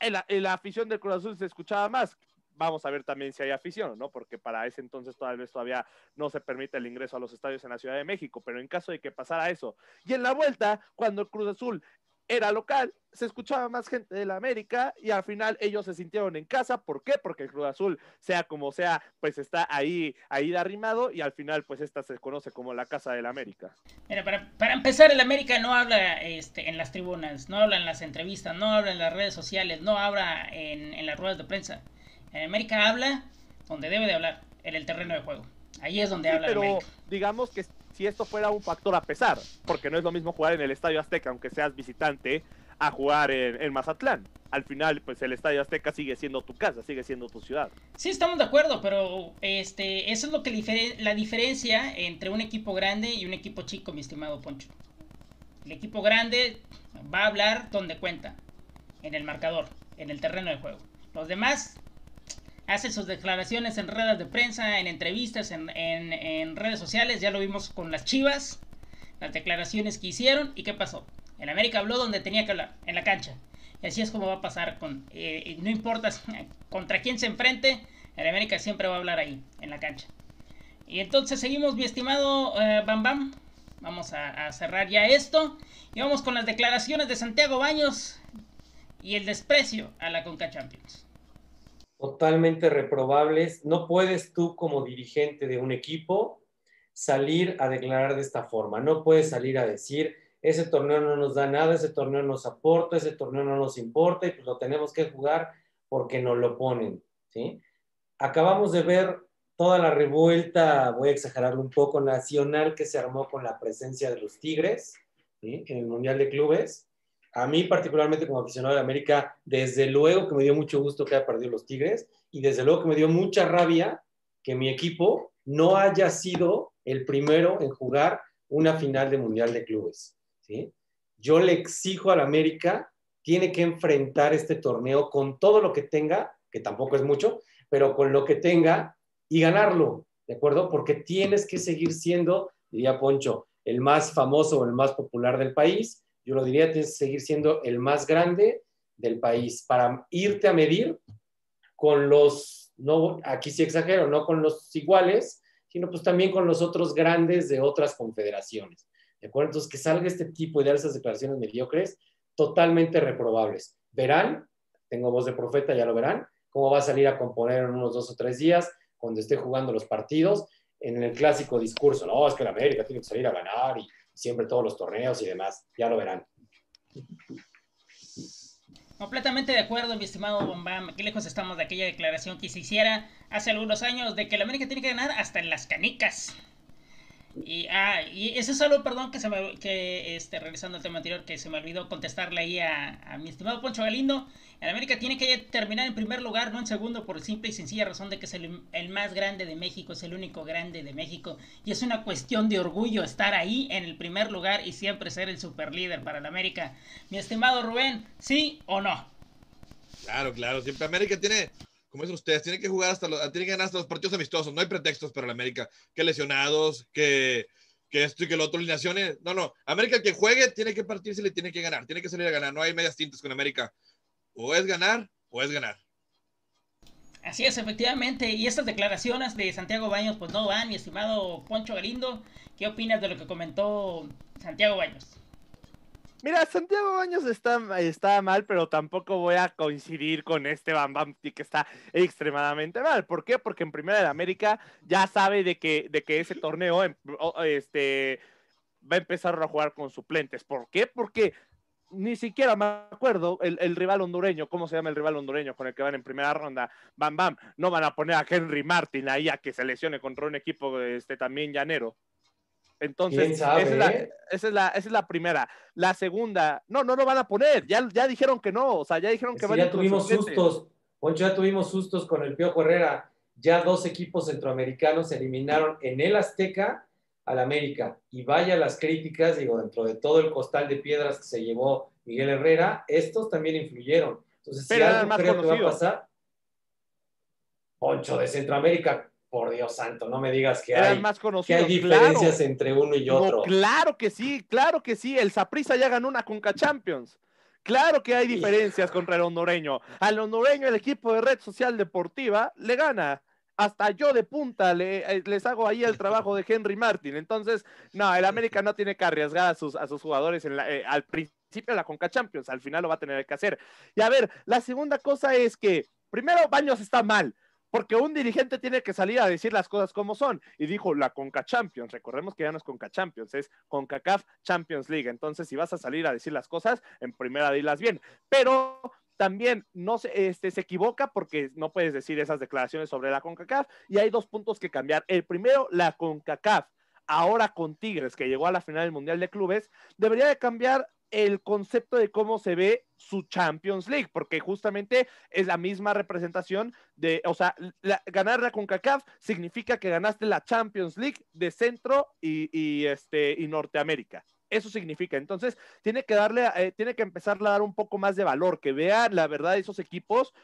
en la afición del Cruz Azul se escuchaba más vamos a ver también si hay afición, ¿no? Porque para ese entonces todavía, todavía no se permite el ingreso a los estadios en la Ciudad de México, pero en caso de que pasara eso. Y en la vuelta, cuando el Cruz Azul era local, se escuchaba más gente de la América y al final ellos se sintieron en casa. ¿Por qué? Porque el Cruz Azul, sea como sea, pues está ahí, ahí de arrimado y al final pues esta se conoce como la casa de la América. Mira, para, para empezar, el América no habla este, en las tribunas, no habla en las entrevistas, no habla en las redes sociales, no habla en, en las ruedas de prensa. América habla donde debe de hablar, en el terreno de juego. Ahí es donde habla pero digamos que si esto fuera un factor a pesar, porque no es lo mismo jugar en el Estadio Azteca, aunque seas visitante, a jugar en, Mazatlán. Al final, pues el Estadio Azteca sigue siendo tu casa, sigue siendo tu ciudad. Sí, estamos de acuerdo, pero este, eso es lo que la diferencia entre un equipo grande y un equipo chico, mi estimado Poncho. El equipo grande va a hablar donde cuenta, en el marcador, en el terreno de juego. Los demás hace sus declaraciones en redes de prensa, en entrevistas, en, en, redes sociales. Ya lo vimos con las Chivas, las declaraciones que hicieron. ¿Y qué pasó? En América habló donde tenía que hablar, en la cancha. Y así es como va a pasar. Eh, no importa contra quién se enfrente, en América siempre va a hablar ahí, en la cancha. Y entonces seguimos, mi estimado eh, Bam Bam. Vamos a, a cerrar ya esto. Y vamos con las declaraciones de Santiago Baños y el desprecio a la Conca Champions totalmente reprobables. No puedes tú como dirigente de un equipo salir a declarar de esta forma. No puedes salir a decir, ese torneo no nos da nada, ese torneo nos aporta, ese torneo no nos importa y pues lo tenemos que jugar porque nos lo ponen. ¿sí? Acabamos de ver toda la revuelta, voy a exagerar un poco, nacional que se armó con la presencia de los Tigres en el Mundial de Clubes a mí particularmente como aficionado de América, desde luego que me dio mucho gusto que haya perdido los Tigres y desde luego que me dio mucha rabia que mi equipo no haya sido el primero en jugar una final de Mundial de Clubes. ¿sí? Yo le exijo al América, tiene que enfrentar este torneo con todo lo que tenga, que tampoco es mucho, pero con lo que tenga y ganarlo, ¿de acuerdo? Porque tienes que seguir siendo, diría Poncho, el más famoso o el más popular del país yo lo diría, tienes que seguir siendo el más grande del país para irte a medir con los, no, aquí sí exagero, no con los iguales, sino pues también con los otros grandes de otras confederaciones. ¿De acuerdo? Entonces, que salga este tipo de dar esas declaraciones mediocres, totalmente reprobables. Verán, tengo voz de profeta, ya lo verán, cómo va a salir a componer en unos dos o tres días, cuando esté jugando los partidos, en el clásico discurso, no, es que la América tiene que salir a ganar y siempre todos los torneos y demás. Ya lo verán. Completamente de acuerdo, mi estimado Bombam. Qué lejos estamos de aquella declaración que se hiciera hace algunos años de que la América tiene que ganar hasta en las canicas. Y, ah, y eso es algo, perdón, que se me, que este, regresando al tema anterior, que se me olvidó contestarle ahí a, mi estimado Poncho Galindo. En América tiene que terminar en primer lugar, no en segundo, por simple y sencilla razón de que es el, el, más grande de México, es el único grande de México. Y es una cuestión de orgullo estar ahí en el primer lugar y siempre ser el super líder para la América. Mi estimado Rubén, ¿sí o no? Claro, claro, siempre América tiene como dicen ustedes, tiene que jugar hasta los, tiene que ganar hasta los partidos amistosos. No hay pretextos para la América. Que lesionados, que, que esto y que lo otro, alineaciones. No, no. América que juegue tiene que partirse y le tiene que ganar. Tiene que salir a ganar. No hay medias tintas con América. O es ganar o es ganar. Así es, efectivamente. Y estas declaraciones de Santiago Baños, pues no van, mi estimado Poncho Galindo. ¿Qué opinas de lo que comentó Santiago Baños? Mira, Santiago Baños está, está mal, pero tampoco voy a coincidir con este Bam Bam que está extremadamente mal. ¿Por qué? Porque en Primera de América ya sabe de que, de que ese torneo em, este, va a empezar a jugar con suplentes. ¿Por qué? Porque ni siquiera me acuerdo el, el, rival hondureño, ¿cómo se llama el rival hondureño con el que van en primera ronda? Bam Bam, no van a poner a Henry Martin ahí a que se lesione contra un equipo este, también llanero. Entonces, esa, es la, esa, es la, esa, es la, primera. La segunda, no, no lo van a poner. Ya, ya dijeron que no. O sea, ya dijeron que, van Ya tuvimos sustos. Poncho, ya tuvimos sustos con el Piojo Herrera. Ya dos equipos centroamericanos eliminaron en el Azteca al América. Y vaya las críticas, digo, dentro de todo el costal de piedras que se llevó Miguel Herrera, estos también influyeron. Entonces, si algo creo que va a pasar, Poncho de Centroamérica, por Dios santo, no me digas que, hay, más que hay diferencias entre uno y otro. claro que sí, claro que sí. El Saprissa ya ganó una Conca Champions. Claro que hay diferencias contra el hondureño. Al hondureño, el equipo de Red Social Deportiva le gana. Hasta yo de punta le, eh, les hago ahí el trabajo de Henry Martin. Entonces, no, el América no tiene que arriesgar a sus, a sus jugadores en eh, al principio de la Conca Champions. Al final lo va a tener que hacer. Y a ver, la segunda cosa es que, primero, Baños está mal. Porque un dirigente tiene que salir a decir las cosas como son. Y dijo la Conca Champions. Recordemos que ya no es Conca Champions, es CONCACAF Champions League. Entonces, si vas a salir a decir las cosas, en primera dilas bien. Pero también no se, este, se equivoca porque no puedes decir esas declaraciones sobre la CONCACAF. Y hay dos puntos que cambiar. El primero, la CONCACAF ahora con Tigres, que llegó a la final del Mundial de Clubes, debería de cambiar el concepto de cómo se ve su Champions League, porque justamente es la misma representación de, o sea, ganar la CONCACAF significa que ganaste la Champions League de Centro y, este, y Norteamérica. Eso significa. Entonces, tiene que darle, eh, tiene que empezar a dar un poco más de valor, que vea la verdad de esos equipos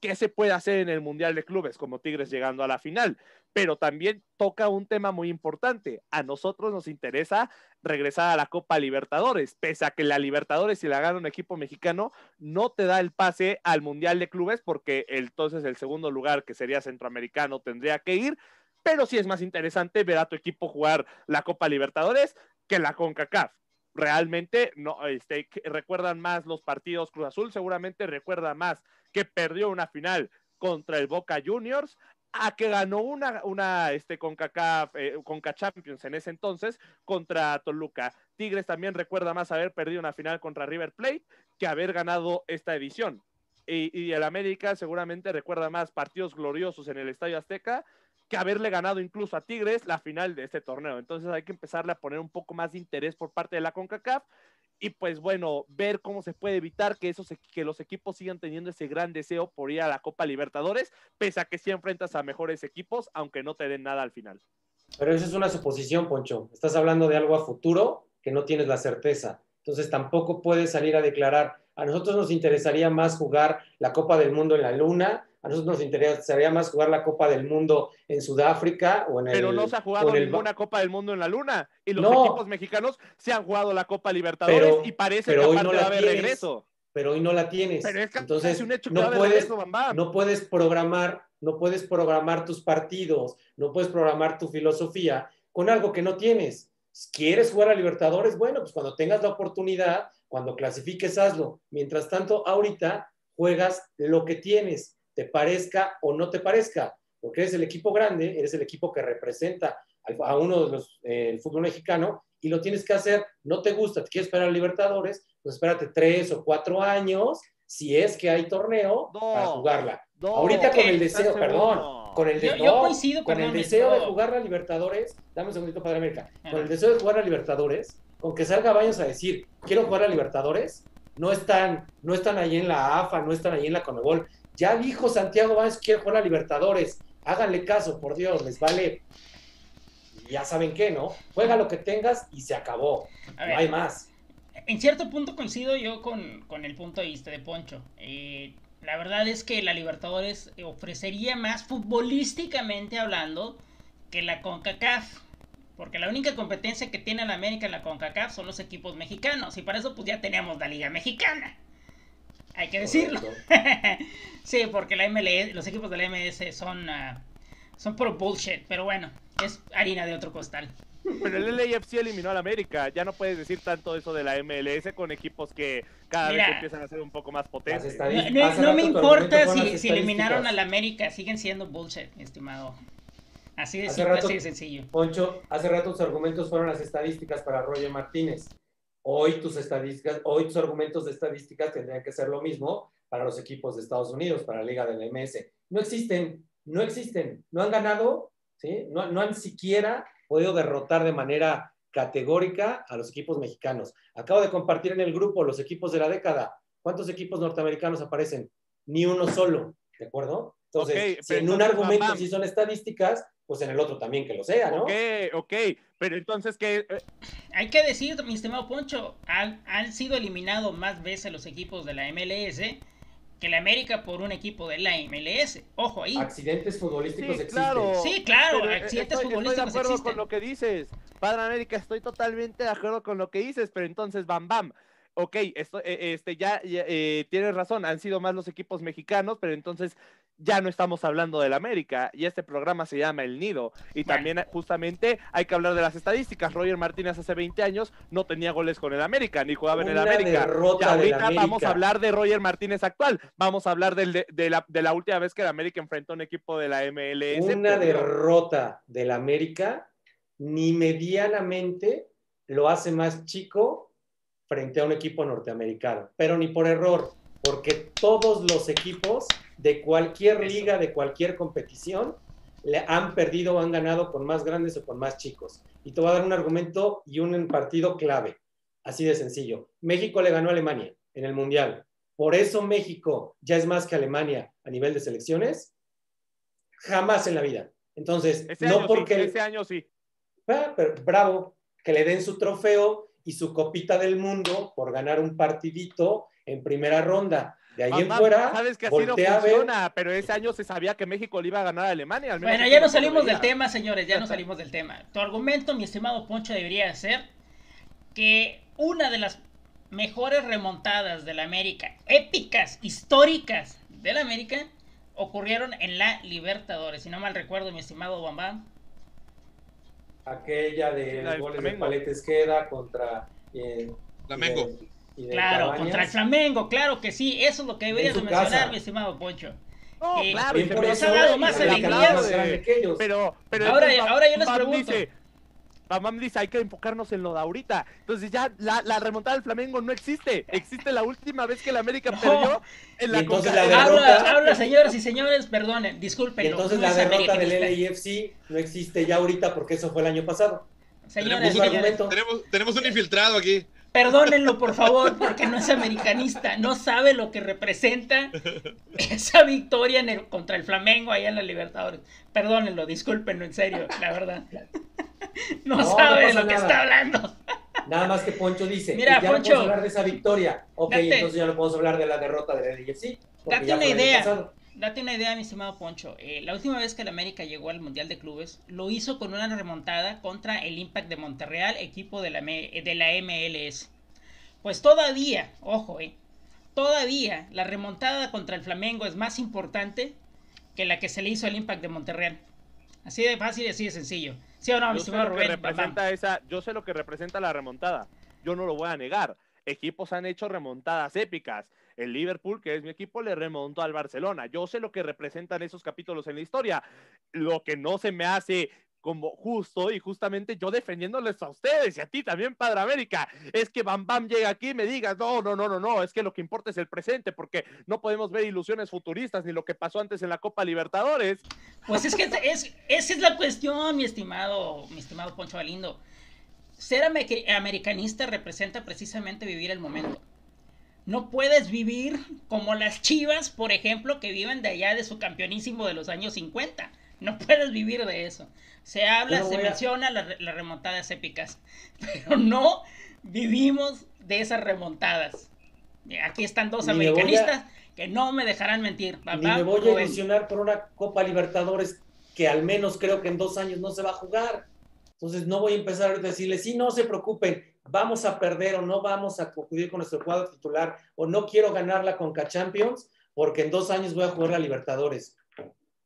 qué se puede hacer en el Mundial de Clubes, como Tigres llegando a la final. Pero también toca un tema muy importante. A nosotros nos interesa regresar a la Copa Libertadores, pese a que la Libertadores, si la gana un equipo mexicano, no te da el pase al Mundial de Clubes, porque entonces el segundo lugar, que sería centroamericano, tendría que ir. Pero sí es más interesante ver a tu equipo jugar la Copa Libertadores que la CONCACAF realmente no este, recuerdan más los partidos Cruz Azul, seguramente recuerda más que perdió una final contra el Boca Juniors a que ganó una, una este, CONCACAF, eh, Conca Champions en ese entonces contra Toluca. Tigres también recuerda más haber perdido una final contra River Plate que haber ganado esta edición. Y, y el América seguramente recuerda más partidos gloriosos en el Estadio Azteca que haberle ganado incluso a Tigres la final de este torneo. Entonces hay que empezarle a poner un poco más de interés por parte de la CONCACAF y pues bueno, ver cómo se puede evitar que, esos, que los equipos sigan teniendo ese gran deseo por ir a la Copa Libertadores, pese a que sí enfrentas a mejores equipos, aunque no te den nada al final. Pero eso es una suposición, Poncho. Estás hablando de algo a futuro que no tienes la certeza. Entonces tampoco puedes salir a declarar, a nosotros nos interesaría más jugar la Copa del Mundo en la Luna a nosotros nos interesaría más jugar la Copa del Mundo en Sudáfrica o en Pero no se ha jugado ninguna Copa del Mundo en la Luna. Y los equipos mexicanos se han jugado la Copa Libertadores y parece que aparte no va a haber regreso. Pero hoy no la tienes. Entonces, no, puedes, no puedes programar, no puedes programar tus partidos, no puedes programar tu filosofía con algo que no tienes. ¿Quieres jugar a Libertadores? Bueno, pues cuando tengas la oportunidad, cuando clasifiques, hazlo. Mientras tanto, ahorita juegas lo que tienes te parezca o no te parezca, porque eres el equipo grande, eres el equipo que representa a uno de los eh, fútbol mexicano y lo tienes que hacer, no te gusta, te quieres esperar a Libertadores, pues espérate tres o cuatro años, si es que hay torneo, para jugarla. Ahorita con el deseo, perdón, con el, con el deseo de jugar la Libertadores, dame un segundito, Padre América, con el deseo de jugar la Libertadores, con que salga Baños a decir, quiero jugar a Libertadores, no están, no están ahí en la AFA, no están ahí en la Conmebol, ya dijo Santiago Báñez que quiere jugar a Libertadores. Háganle caso, por Dios, les vale. Ya saben qué, ¿no? Juega lo que tengas y se acabó. no hay más. En cierto punto coincido yo con, el punto de vista de Poncho. Eh, la verdad es que la Libertadores ofrecería más futbolísticamente hablando que la CONCACAF. Porque la única competencia que tiene la América en la CONCACAF son los equipos mexicanos. Y para eso pues ya teníamos la Liga Mexicana hay que decirlo. sí, porque la MLS, los equipos de la MLS son, uh, son pro bullshit, pero bueno, es harina de otro costal. Pero el LAFC eliminó al América, ya no puedes decir tanto eso de la MLS con equipos que cada vez empiezan a ser un poco más potentes. No, me importa si, si eliminaron al América, siguen siendo bullshit, mi estimado. Así de, simple, así de sencillo. Poncho, hace rato tus argumentos fueron las estadísticas para Roger Martínez. Hoy tus estadísticas, hoy tus argumentos de estadísticas tendrían que ser lo mismo para los equipos de Estados Unidos, para la Liga del MS. No existen, no existen, no han ganado, ¿sí? no, no han siquiera podido derrotar de manera categórica a los equipos mexicanos. Acabo de compartir en el grupo los equipos de la década. ¿Cuántos equipos norteamericanos aparecen? Ni uno solo, ¿de acuerdo? Entonces, si en un argumento si son estadísticas, pues en el otro también que lo sea, ¿no? Ok, ok, pero entonces que... Eh, Hay que decir, mi estimado Poncho, han, sido eliminados más veces los equipos de la MLS que la América por un equipo de la MLS. Ojo ahí. Accidentes futbolísticos existen. sí, claro, eh, accidentes futbolísticos estoy de acuerdo con lo que dices. Padre América, estoy totalmente de acuerdo con lo que dices, pero entonces, bam, bam ok, esto, e, este, ya, eh, tienes razón, han sido más los equipos mexicanos, pero entonces ya no estamos hablando del América y este programa se llama El Nido. Y también justamente hay que hablar de las estadísticas. Roger Martínez hace 20 años no tenía goles con el América, ni jugaba en el América. Y ahorita vamos a hablar de Roger Martínez actual. Vamos a hablar de, la, de, la, última vez que el América enfrentó a un equipo de la MLS. Una derrota del América ni medianamente lo hace más chico frente a un equipo norteamericano, pero ni por error, porque todos los equipos de cualquier liga, de cualquier competición, le han perdido o han ganado con más grandes o con más chicos. Y te voy a dar un argumento y un partido clave, así de sencillo. México le ganó a Alemania en el Mundial. Por eso México ya es más que Alemania a nivel de selecciones. Jamás en la vida. Entonces, no porque... ese año sí. Ah, bravo, que le den su trofeo y su copita del mundo por ganar un partidito en primera ronda. De ahí en fuera, sabes que así no funciona, pero ese año se sabía que México le iba a ganar a Alemania. bueno, ya no salimos del tema, señores, ya no salimos del tema. Tu argumento, mi estimado Poncho, debería ser que una de las mejores remontadas de la América, épicas, históricas de la América, ocurrieron en la Libertadores. Si no mal recuerdo, mi estimado Bambam. Aquella de los goles de Paletes queda contra eh, Flamengo. claro, contra el Flamengo, claro que sí. Eso es lo que deberías mencionar, mi estimado Poncho. No, eh, claro, nos ha dado más alegrías. Pero, pero ahora, ahora yo les pregunto. Me dice, hay que enfocarnos en lo de ahorita. Entonces ya la, la, remontada del Flamengo no existe. Existe la última vez que la América perdió en la derrota... habla, señoras y señores, perdonen, disculpen. entonces la derrota del LAFC no existe ya ahorita porque eso fue el año pasado. Señores, tenemos, tenemos, tenemos un infiltrado aquí. Perdónenlo, por favor, porque no es americanista, no sabe lo que representa esa victoria en el, contra el Flamengo allá en la Libertadores. Perdónenlo, discúlpenlo, en serio, la verdad. No, sabe de lo que está hablando. Nada más que Poncho dice, Mira, ya Poncho, no hablar de esa victoria. Ok, entonces ya no podemos hablar de la derrota de la sí. Date una idea. Date una idea, mi estimado Poncho. Eh, la última vez que el América llegó al Mundial de Clubes, lo hizo con una remontada contra el Impact de Monterreal, equipo de la, de la MLS. Pues todavía, ojo, eh, todavía la remontada contra el Flamengo es más importante que la que se le hizo al Impact de Monterreal. Así de fácil y así de sencillo. ¿Sí o no, mi estimado Rubén? Representa esa, yo sé lo que representa la remontada. Yo no lo voy a negar. Equipos han hecho remontadas épicas. El Liverpool, que es mi equipo, le remontó al Barcelona. Yo sé lo que representan esos capítulos en la historia. Lo que no se me hace como justo y justamente yo defendiéndoles a ustedes y a ti también, Padre América, es que Bam Bam llega aquí y me diga, no, no, no, no, no, es que lo que importa es el presente porque no podemos ver ilusiones futuristas ni lo que pasó antes en la Copa Libertadores. Pues es que es, esa es la cuestión, mi estimado, mi estimado Poncho Galindo. Ser americanista representa precisamente vivir el momento. No puedes vivir como las chivas, por ejemplo, que viven de allá de su campeonísimo de los años 50. No puedes vivir de eso. Se habla, se menciona las remontadas épicas, pero no vivimos de esas remontadas. Aquí están dos americanistas que no me dejarán mentir. Ni me voy a ilusionar por una Copa Libertadores que al menos creo que en dos años no se va a jugar. Entonces no voy a empezar a decirles, sí, no se preocupen, vamos a perder o no vamos a acudir con nuestro cuadro titular o no quiero ganar la Conca Champions porque en dos años voy a jugar la Libertadores.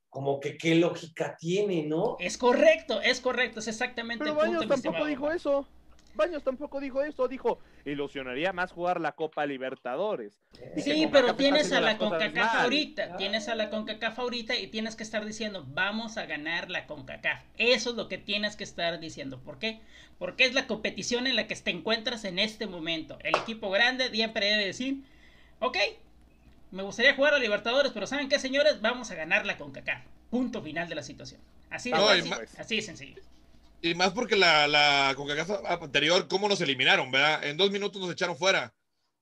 Como que qué lógica tiene, ¿no? Es correcto, es correcto, es exactamente Pero Baños tampoco dijo eso. Baños tampoco dijo eso, dijo, ilusionaría más jugar la Copa Libertadores. Sí, pero tienes a la CONCACAF ahorita, tienes a la CONCACAF ahorita y tienes que estar diciendo, vamos a ganar la CONCACAF. Eso es lo que tienes que estar diciendo. ¿Por qué? Porque es la competición en la que te encuentras en este momento. El equipo grande siempre debe decir, ok, me gustaría jugar a Libertadores, pero ¿saben qué, señores? Vamos a ganar la CONCACAF. Punto final de la situación. Así de, así de sencillo. Y más porque la, la CONCACAF anterior, ¿cómo nos eliminaron, verdad? En dos minutos nos echaron fuera.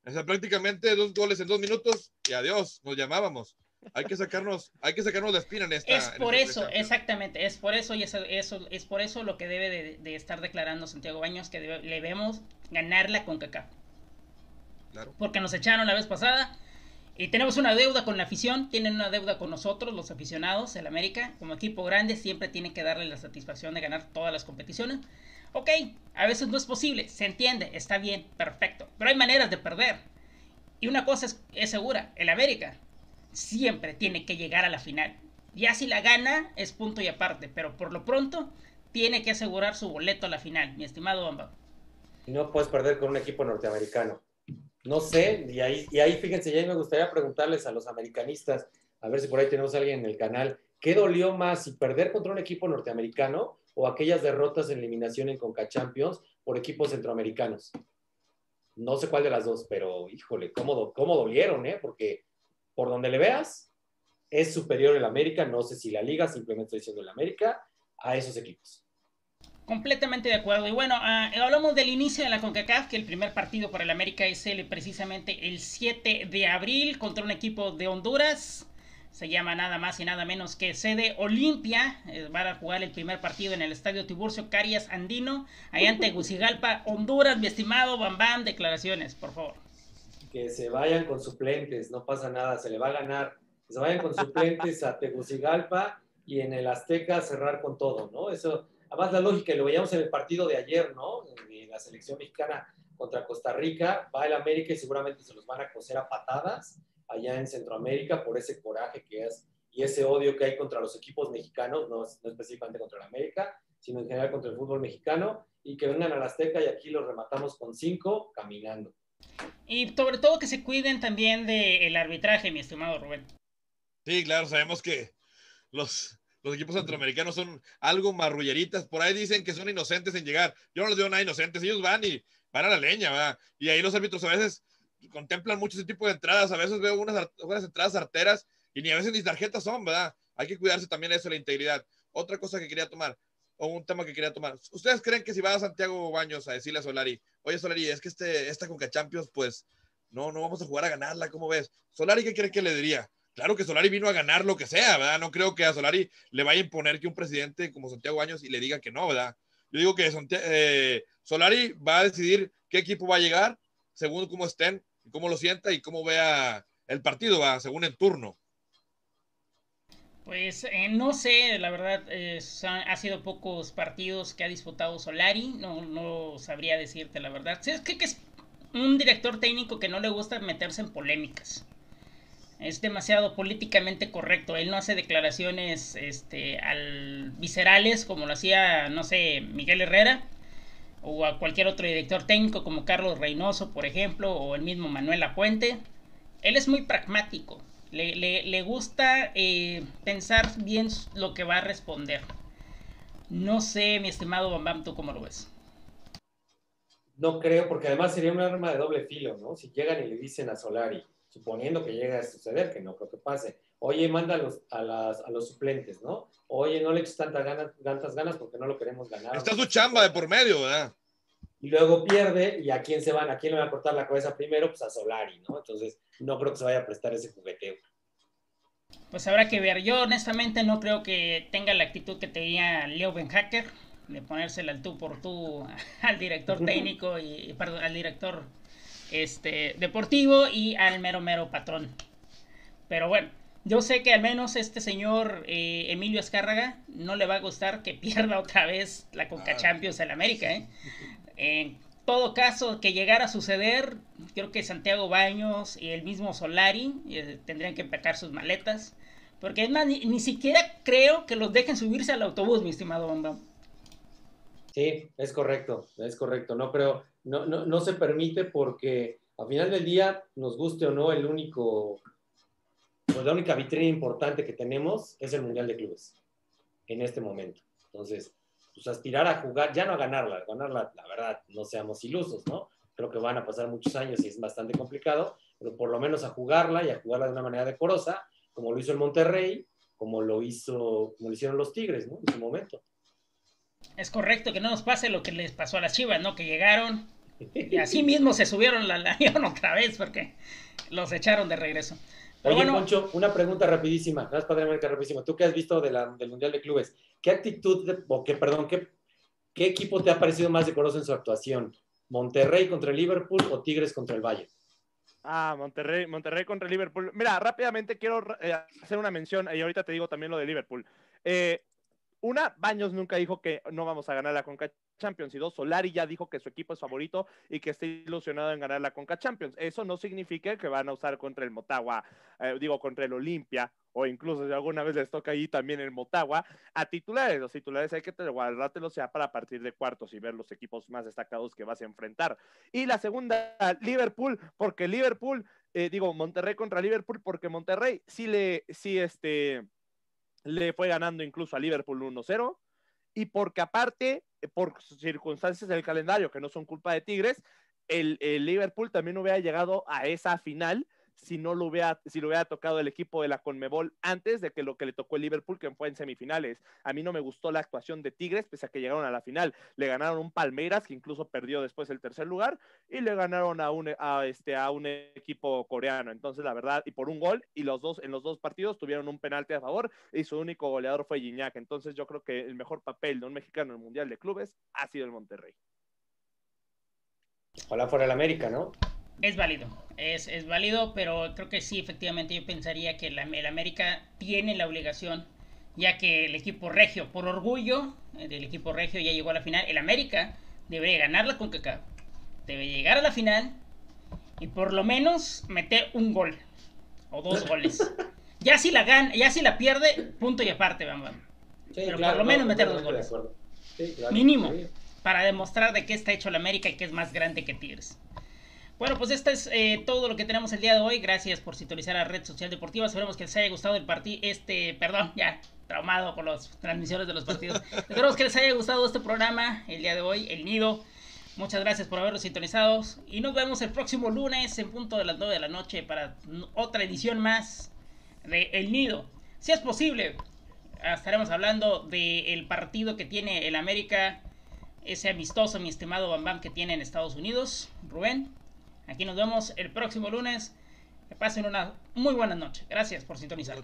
O sea, prácticamente dos goles en dos minutos y adiós, nos llamábamos. Hay que sacarnos, hay que sacarnos la espina en esta. Es por eso, exactamente, es por eso y eso, eso, es por eso lo que debe de, estar declarando Santiago Baños que debemos ganar la CONCACAF. Claro. Porque nos echaron la vez pasada y tenemos una deuda con la afición, tienen una deuda con nosotros, los aficionados, el América. Como equipo grande siempre tienen que darle la satisfacción de ganar todas las competiciones. Ok, a veces no es posible, se entiende, está bien, perfecto. Pero hay maneras de perder. Y una cosa es, segura, el América siempre tiene que llegar a la final. Ya si la gana es punto y aparte, pero por lo pronto tiene que asegurar su boleto a la final, mi estimado Bamba. No puedes perder con un equipo norteamericano. No sé, y ahí, y ahí fíjense, ya me gustaría preguntarles a los americanistas, a ver si por ahí tenemos a alguien en el canal, ¿qué dolió más, si perder contra un equipo norteamericano o aquellas derrotas en eliminación en Conca Champions por equipos centroamericanos? No sé cuál de las dos, pero híjole, cómo, cómo dolieron, ¿eh? Porque por donde le veas, es superior el América, no sé si la liga, simplemente estoy diciendo el América, a esos equipos. Completamente de acuerdo. Y bueno, ah, hablamos del inicio de la CONCACAF, que el primer partido para el América SL precisamente el 7 de abril contra un equipo de Honduras. Se llama nada más y nada menos que sede Olimpia. Eh, van a jugar el primer partido en el estadio Tiburcio Carias Andino, allá en Tegucigalpa, Honduras. Mi estimado Bam Bam, declaraciones, por favor. que se vayan con suplentes, no pasa nada, se le va a ganar. Que se vayan con suplentes a Tegucigalpa y en el Azteca cerrar con todo, ¿no? Eso, además la lógica, lo veíamos en el partido de ayer, ¿no? De la selección mexicana contra Costa Rica, va el América y seguramente se los van a coser a patadas allá en Centroamérica por ese coraje que es y ese odio que hay contra los equipos mexicanos, no, no específicamente contra el América, sino en general contra el fútbol mexicano, y que vengan a la Azteca y aquí los rematamos con cinco caminando. Y sobre todo que se cuiden también del arbitraje, mi estimado Rubén. Sí, claro, sabemos que los, los equipos centroamericanos son algo marrulleritas. Por ahí dicen que son inocentes en llegar. Yo no les digo nada inocentes, ellos van y van a la leña, ¿verdad? Y ahí los árbitros a veces contemplan mucho ese tipo de entradas. A veces veo unas, unas entradas arteras y ni a veces ni tarjetas son, ¿verdad? Hay que cuidarse también eso, la integridad. Otra cosa que quería tomar, o un tema que quería tomar. ¿Ustedes creen que si va a Santiago Baños a decirle a Solari, oye Solari, es que este, esta Conca Champions, pues no, no vamos a jugar a ganarla, ¿cómo ves? Solari, ¿qué cree que le diría? Claro que Solari vino a ganar lo que sea, ¿verdad? No creo que a Solari le vaya a imponer que un presidente como Santiago Baños y le diga que no, ¿verdad? Yo digo que eh, Solari va a decidir qué equipo va a llegar según cómo estén, cómo lo sienta y cómo vea el partido, ¿verdad? según el turno. Pues eh, no sé, la verdad, eh, ha sido pocos partidos que ha disputado Solari, no, no sabría decirte la verdad. es que, es un director técnico que no le gusta meterse en polémicas. Es demasiado políticamente correcto. Él no hace declaraciones este, al, viscerales como lo hacía, no sé, Miguel Herrera o a cualquier otro director técnico como Carlos Reynoso, por ejemplo, o el mismo Manuel Apuente. Él es muy pragmático le, le, gusta eh, pensar bien lo que va a responder. No sé, mi estimado Bambam, ¿tú cómo lo ves? No creo, porque además sería un arma de doble filo, ¿no? Si llegan y le dicen a Solari, suponiendo que llega a suceder, que no creo que pase, oye, manda a los, a, las, a los suplentes, ¿no? Oye, no le eches tantas ganas, tantas ganas porque no lo queremos ganar. Está su chamba de por medio, ¿verdad? y luego pierde, y a quién se van, a quién le va a cortar la cabeza primero, pues a Solari, ¿no? Entonces, no creo que se vaya a prestar ese jugueteo. Pues habrá que ver. Yo honestamente no creo que tenga la actitud que tenía Leo Ben Hacker, de ponérsela al tú por tú al director técnico y, perdón, al director este, deportivo y al mero mero patrón. Pero bueno, yo sé que al menos este señor eh, Emilio Azcárraga no le va a gustar que pierda otra vez la Conca ah. Champions en América. ¿eh? En todo caso, que llegara a suceder, creo que Santiago Baños y el mismo Solari eh, tendrían que empacar sus maletas. Porque es más, ni, siquiera creo que los dejen subirse al autobús, mi estimado Bamba. Sí, es correcto, es correcto. No creo, no, no, no se permite porque al final del día, nos guste o no, el único, pues la única vitrina importante que tenemos es el Mundial de Clubes en este momento. Entonces, pues, aspirar a jugar, ya no a ganarla, ganarla, la verdad, no seamos ilusos, ¿no? Creo que van a pasar muchos años y es bastante complicado, pero por lo menos a jugarla y a jugarla de una manera decorosa, como lo hizo el Monterrey, como lo hizo, como lo hicieron los Tigres, ¿no? En su momento. Es correcto que no nos pase lo que les pasó a las Chivas, ¿no? Que llegaron y así mismo se subieron la avión otra vez porque los echaron de regreso. Oye, bueno, Poncho, una pregunta rapidísima, nada más Padre América rapidísima. Tú qué has visto de la, del Mundial de Clubes, ¿qué actitud, o qué, perdón, qué, qué equipo te ha parecido más decoroso en su actuación? ¿Monterrey contra el Liverpool o Tigres contra el Valle? Ah, Monterrey, Monterrey contra el Liverpool. Mira, rápidamente quiero eh, hacer una mención, y ahorita te digo también lo de Liverpool. Eh, una, Baños nunca dijo que no vamos a ganar la Conca Champions. Y dos, Solari ya dijo que su equipo es favorito y que está ilusionado en ganar la Conca Champions. Eso no significa que van a usar contra el Motagua, eh, digo, contra el Olimpia, o incluso si alguna vez les toca ahí también el Motagua, a titulares. Los titulares hay que guardártelos ya para partir de cuartos y ver los equipos más destacados que vas a enfrentar. Y la segunda, Liverpool, porque Liverpool, eh, digo, Monterrey contra Liverpool, porque Monterrey sí le, sí este le fue ganando incluso a Liverpool 1-0 y porque aparte, por circunstancias del calendario que no son culpa de Tigres, el, el Liverpool también hubiera llegado a esa final si no lo hubiera, si lo hubiera tocado el equipo de la Conmebol antes de que lo que le tocó el Liverpool, que fue en semifinales. A mí no me gustó la actuación de Tigres, pese a que llegaron a la final. Le ganaron un Palmeiras, que incluso perdió después el tercer lugar, y le ganaron a un, a este, a un equipo coreano. Entonces, la verdad, y por un gol, y los dos, en los dos partidos tuvieron un penalti a favor, y su único goleador fue Gignac. Entonces, yo creo que el mejor papel de un mexicano en el Mundial de Clubes ha sido el Monterrey. Ojalá fuera el América, ¿no? Es válido, es, es, válido, pero creo que sí, efectivamente, yo pensaría que el América tiene la obligación, ya que el equipo regio, por orgullo eh, del equipo regio, ya llegó a la final. El América debería ganarla con CACAF, debe llegar a la final y por lo menos meter un gol o dos goles. Ya si la gana, ya si la pierde, punto y aparte, vamos. pero por lo menos meter dos goles. Mínimo. Para demostrar de qué está hecho el América y que es más grande que Tigres. Bueno, pues esto es eh, todo lo que tenemos el día de hoy. Gracias por sintonizar a Red Social Deportiva. Esperemos que les haya gustado el partido. Este, perdón, ya traumado con las transmisiones de los partidos. Esperemos que les haya gustado este programa el día de hoy, El Nido. Muchas gracias por haberlos sintonizado. Y nos vemos el próximo lunes en punto de las 9 de la noche para otra edición más de El Nido. Si es posible, estaremos hablando del partido que tiene el América, ese amistoso, mi estimado Bam que tiene en Estados Unidos. Rubén. Aquí nos vemos el próximo lunes. Que pasen una muy buena noche. Gracias por sintonizar.